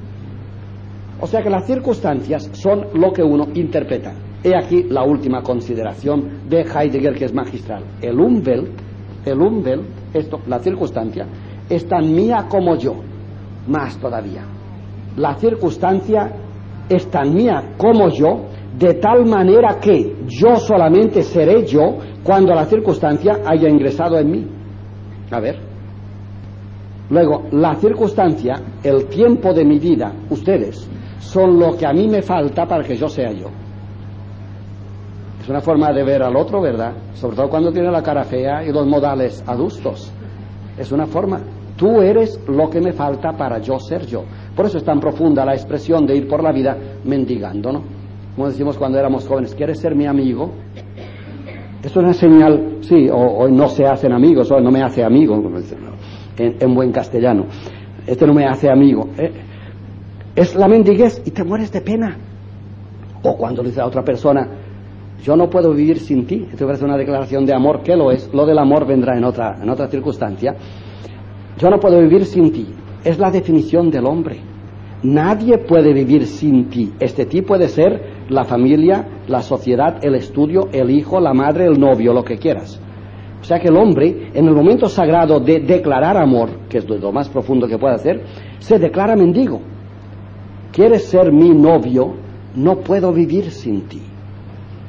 O sea que las circunstancias son lo que uno interpreta. He aquí la última consideración de Heidegger que es magistral. El Umwelt, el Umwelt, esto, la circunstancia, es tan mía como yo, más todavía. La circunstancia es tan mía como yo, de tal manera que yo solamente seré yo cuando la circunstancia haya ingresado en mí. A ver. Luego, la circunstancia, el tiempo de mi vida, ustedes, son lo que a mí me falta para que yo sea yo. Es una forma de ver al otro, ¿verdad? Sobre todo cuando tiene la cara fea y los modales adustos. Es una forma. Tú eres lo que me falta para yo ser yo. Por eso es tan profunda la expresión de ir por la vida mendigando, ¿no? Como decimos cuando éramos jóvenes, ¿quieres ser mi amigo? Esto es una señal, sí, o, no se hacen amigos, o no me hace amigo, en, en buen castellano. Este no me hace amigo. Eh, es la mendiguez y te mueres de pena. O cuando le dice a otra persona, Yo no puedo vivir sin ti. Esto parece una declaración de amor, que lo es. Lo del amor vendrá en otra, en otra circunstancia. Yo no puedo vivir sin ti. Es la definición del hombre. Nadie puede vivir sin ti. Este ti puede ser la familia, la sociedad, el estudio, el hijo, la madre, el novio, lo que quieras. O sea que el hombre, en el momento sagrado de declarar amor, que es lo más profundo que puede hacer, se declara mendigo. ¿Quieres ser mi novio? No puedo vivir sin ti.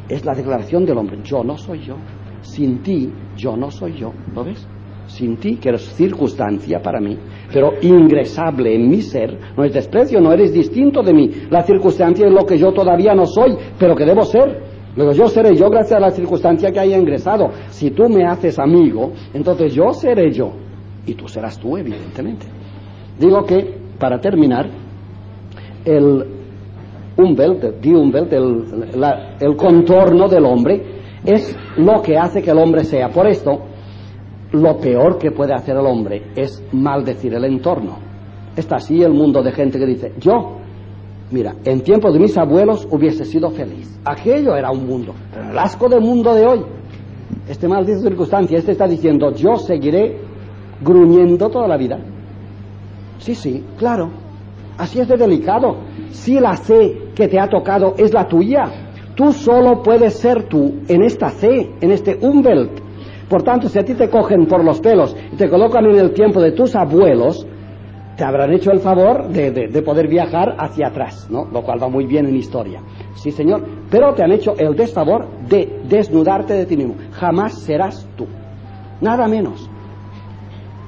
Es la declaración del hombre. Yo no soy yo. Sin ti, yo no soy yo. ¿Lo ves? Sin ti, que eres circunstancia para mí, pero ingresable en mi ser, no es desprecio, no eres distinto de mí. La circunstancia es lo que yo todavía no soy, pero que debo ser. Luego yo seré yo gracias a la circunstancia que haya ingresado. Si tú me haces amigo, entonces yo seré yo. Y tú serás tú, evidentemente. Digo que, para terminar, el Umwelt, el, el contorno del hombre, es lo que hace que el hombre sea. Por esto, lo peor que puede hacer el hombre es maldecir el entorno. Está así el mundo de gente que dice, yo Mira, en tiempo de mis abuelos hubiese sido feliz. Aquello era un mundo. El asco del mundo de hoy, este maldito circunstancia, este está diciendo, yo seguiré gruñendo toda la vida. Sí, sí, claro. Así es de delicado. Si la C que te ha tocado es la tuya, tú solo puedes ser tú en esta C, en este Umwelt. Por tanto, si a ti te cogen por los pelos y te colocan en el tiempo de tus abuelos, te habrán hecho el favor de, poder viajar hacia atrás, ¿no? Lo cual va muy bien en historia. Sí, señor, pero te han hecho el desfavor de desnudarte de ti mismo. Jamás serás tú. Nada menos.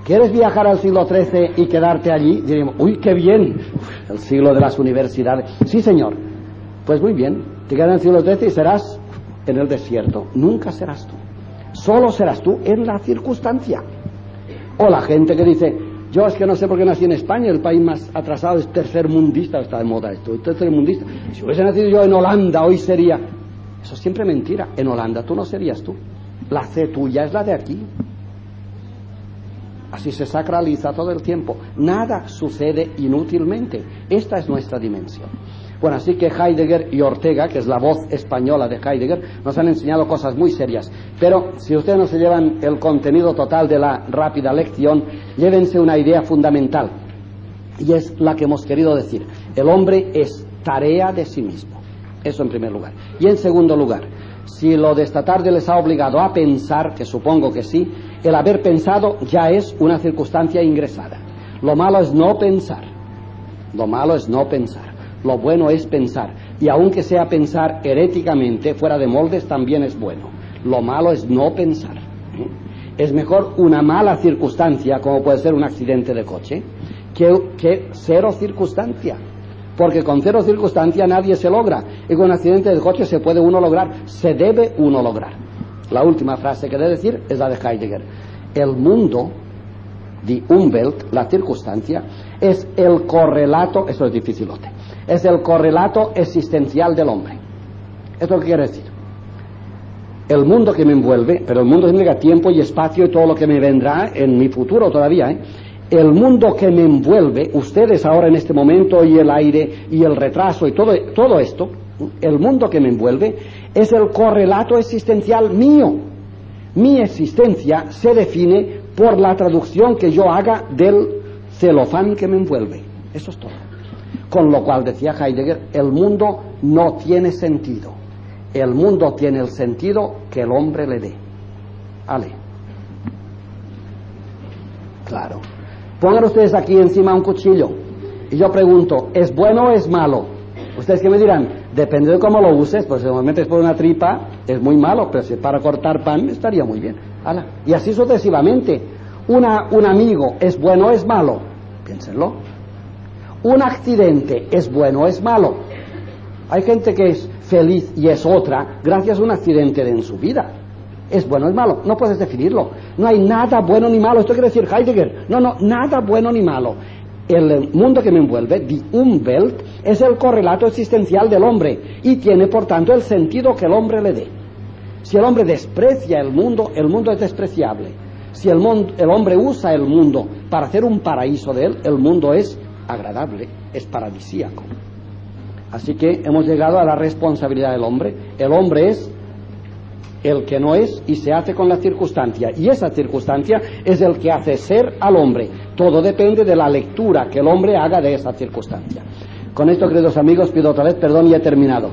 ¿Quieres viajar al siglo XIII y quedarte allí? Diríamos, uy, qué bien, el siglo de las universidades. Sí, señor. Pues muy bien, te quedas en el siglo XIII y serás en el desierto. Nunca serás tú. Solo serás tú en la circunstancia. O la gente que dice, yo es que no sé por qué nací en España, el país más atrasado es tercermundista, está de moda esto, tercermundista. Si hubiese nacido yo en Holanda, hoy sería... Eso es siempre mentira. En Holanda tú no serías tú. La C tuya es la de aquí. Así se sacraliza todo el tiempo. Nada sucede inútilmente. Esta es nuestra dimensión. Bueno, así que Heidegger y Ortega, que es la voz española de Heidegger, nos han enseñado cosas muy serias. Pero si ustedes no se llevan el contenido total de la rápida lección, llévense una idea fundamental. Y es la que hemos querido decir. El hombre es tarea de sí mismo. Eso en primer lugar. Y en segundo lugar, si lo de esta tarde les ha obligado a pensar, que supongo que sí, el haber pensado ya es una circunstancia ingresada. Lo malo es no pensar. Lo malo es no pensar. Lo bueno es pensar. Y aunque sea pensar heréticamente, fuera de moldes, también es bueno. Lo malo es no pensar. ¿eh? Es mejor una mala circunstancia, como puede ser un accidente de coche, que, cero circunstancia. Porque con cero circunstancia nadie se logra. Y con un accidente de coche se puede uno lograr, se debe uno lograr. La última frase que he de decir es la de Heidegger. El mundo, de Umwelt, la circunstancia, es el correlato, eso es dificilote, es el correlato existencial del hombre. ¿Esto qué quiere decir? El mundo que me envuelve, pero el mundo significa tiempo y espacio y todo lo que me vendrá en mi futuro todavía, ¿eh? el mundo que me envuelve, ustedes ahora en este momento y el aire y el retraso y todo, todo esto, el mundo que me envuelve es el correlato existencial mío. Mi existencia se define por la traducción que yo haga del celofán que me envuelve. Eso es todo. Con lo cual, decía Heidegger, el mundo no tiene sentido. El mundo tiene el sentido que el hombre le dé. Ale. Claro. Pongan ustedes aquí encima un cuchillo. Y yo pregunto, ¿es bueno o es malo? Ustedes que me dirán, depende de cómo lo uses, pues si lo metes por una tripa, es muy malo, pero si para cortar pan estaría muy bien. Ala. Y así sucesivamente. Una, un amigo, ¿es bueno o es malo? Piénsenlo un accidente es bueno o es malo. Hay gente que es feliz y es otra gracias a un accidente en su vida. ¿Es bueno o es malo? No puedes definirlo. No hay nada bueno ni malo. Esto quiere decir Heidegger. No, no, nada bueno ni malo. El mundo que me envuelve, die Umwelt, es el correlato existencial del hombre y tiene por tanto el sentido que el hombre le dé. Si el hombre desprecia el mundo, el mundo es despreciable. Si el, el hombre usa el mundo para hacer un paraíso de él, el mundo es agradable, es paradisíaco. Así que hemos llegado a la responsabilidad del hombre. El hombre es el que no es y se hace con la circunstancia. Y esa circunstancia es el que hace ser al hombre. Todo depende de la lectura que el hombre haga de esa circunstancia. Con esto, queridos amigos, pido otra vez perdón y he terminado.